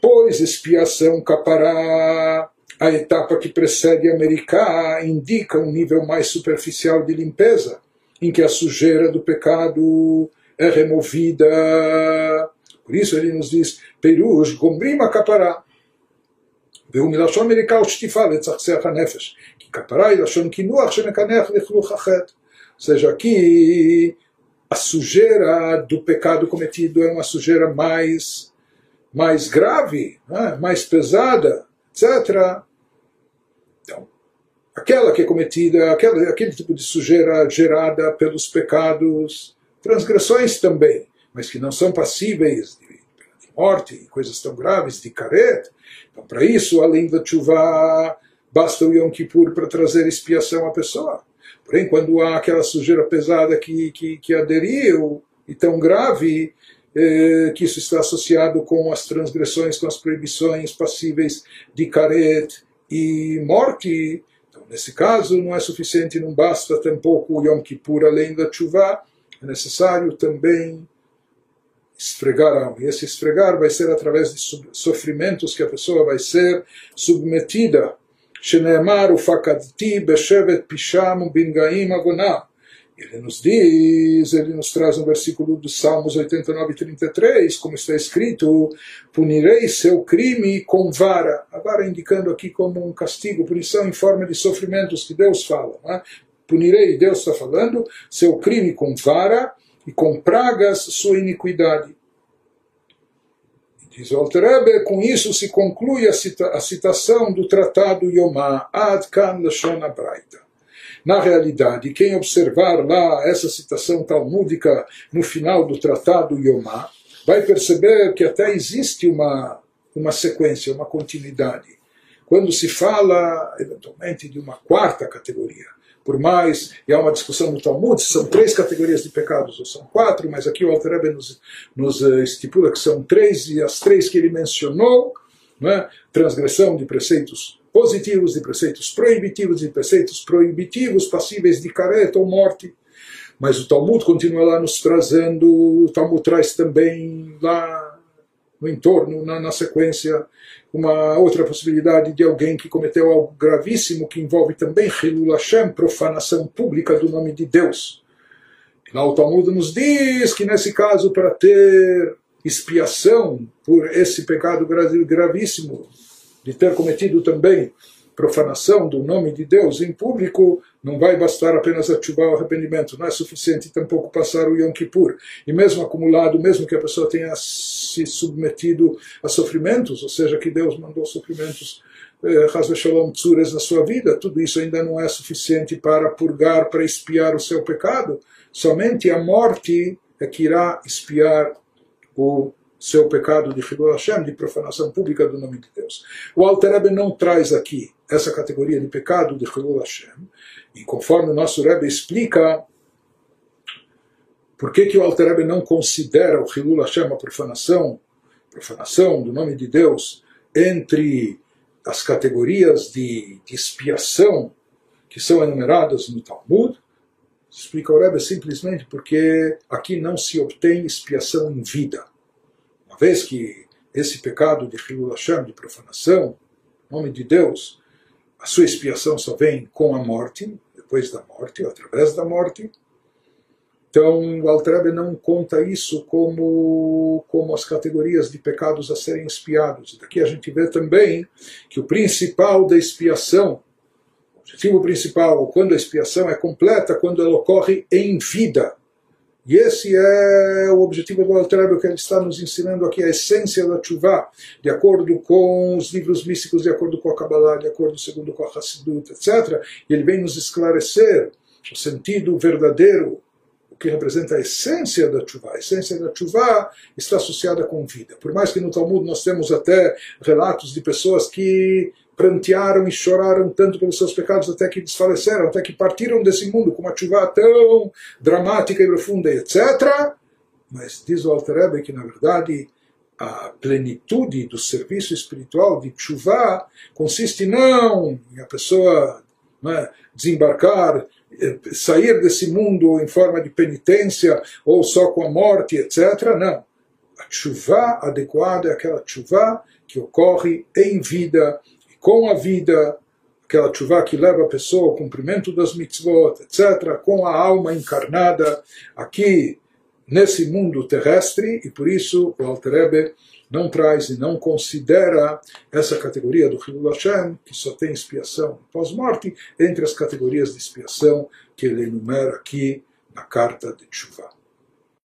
Pois expiação capará a etapa que precede a Americá indica um nível mais superficial de limpeza, em que a sujeira do pecado é removida. Por isso ele nos diz, Perush, gombrima capará. והוא מלשון אמריקה ושטיפה לצחצח הנפש. כי כפרה היא לשון קינוח שמקנח לכלוך החטא. Ou seja, aqui a sujeira do pecado cometido é uma sujeira mais, mais grave, né? mais pesada, etc. Então, aquela que é cometida, aquela, aquele tipo de sujeira gerada pelos pecados, transgressões também, mas que não são passíveis de, de morte, coisas tão graves, de caret. Então, para isso, além da chuva, basta o Yom Kippur para trazer expiação à pessoa. Porém, quando há aquela sujeira pesada que, que, que aderiu, e tão grave, eh, que isso está associado com as transgressões, com as proibições passíveis de caret e morte, então, nesse caso, não é suficiente, não basta tampouco o Yom Kippur além da chuva, é necessário também esfregar a alma. E esse esfregar vai ser através de sofrimentos que a pessoa vai ser submetida שנאמר ופקדתי בשבט פישם ובנגעים עוונה. Ele nos diz, ele nos traz um versículo dos Salmos 89 e 33, como está escrito: Punirei seu crime com vara. A vara indicando aqui como um castigo, punição em forma de sofrimentos que Deus fala. É? Punirei, Deus está falando, seu crime com vara e com pragas sua iniquidade. Diz o Alter com isso se conclui a, cita, a citação do tratado Yomá, Ad Kan Lashon Braita. Na realidade, quem observar lá essa citação talmúdica no final do tratado Yomá, vai perceber que até existe uma, uma sequência, uma continuidade. Quando se fala, eventualmente, de uma quarta categoria, por mais, e há uma discussão no Talmud, se são três categorias de pecados ou são quatro, mas aqui o Alter Rebbe nos, nos eh, estipula que são três, e as três que ele mencionou, é? transgressão de preceitos positivos, de preceitos proibitivos, de preceitos proibitivos passíveis de careta ou morte. Mas o Talmud continua lá nos trazendo, o Talmud traz também lá no entorno, na, na sequência, uma outra possibilidade de alguém que cometeu algo gravíssimo que envolve também Hilul Hashem, profanação pública do nome de Deus. Lá o Talmud nos diz que nesse caso, para ter expiação por esse pecado gravíssimo, de ter cometido também profanação do nome de Deus em público, não vai bastar apenas ativar o arrependimento, não é suficiente tampouco passar o Yom Kippur. E mesmo acumulado, mesmo que a pessoa tenha se submetido a sofrimentos, ou seja, que Deus mandou sofrimentos eh, Shalom Tzures na sua vida, tudo isso ainda não é suficiente para purgar, para espiar o seu pecado. Somente a morte é que irá espiar o seu pecado de Hilul Hashem, de profanação pública do nome de Deus. O Alter não traz aqui essa categoria de pecado de Hilul Hashem, e conforme o nosso Rebbe explica, por que, que o Alter não considera o Hilul Hashem a profanação, profanação do nome de Deus, entre as categorias de, de expiação que são enumeradas no Talmud? Explica o Rebbe simplesmente porque aqui não se obtém expiação em vida. Uma vez que esse pecado de Hilul Hashem, de profanação, nome de Deus, a sua expiação só vem com a morte, depois da morte, ou através da morte. Então, o Altrebe não conta isso como, como as categorias de pecados a serem expiados. Daqui a gente vê também que o principal da expiação, o objetivo principal, quando a expiação é completa, quando ela ocorre em vida. E esse é o objetivo do Altrebe que ele está nos ensinando aqui, a essência da chuva, de acordo com os livros místicos, de acordo com a Kabbalah, de acordo segundo com a Hassidut, etc. E ele vem nos esclarecer o sentido verdadeiro, o que representa a essência da chuva. A essência da chuva está associada com vida. Por mais que no Talmud nós temos até relatos de pessoas que prantearam e choraram tanto pelos seus pecados até que desfaleceram, até que partiram desse mundo com uma chuva tão dramática e profunda, etc. Mas diz o Alter que, na verdade, a plenitude do serviço espiritual de chuva consiste não em a pessoa é, desembarcar, sair desse mundo em forma de penitência ou só com a morte, etc. Não. A chuva adequada é aquela chuva que ocorre em vida, com a vida, aquela chuva que leva a pessoa ao cumprimento das mitzvot, etc., com a alma encarnada aqui nesse mundo terrestre, e por isso o Alter Rebbe não traz e não considera essa categoria do Hilul Hashem, que só tem expiação pós-morte, entre as categorias de expiação que ele enumera aqui na carta de Tshuva.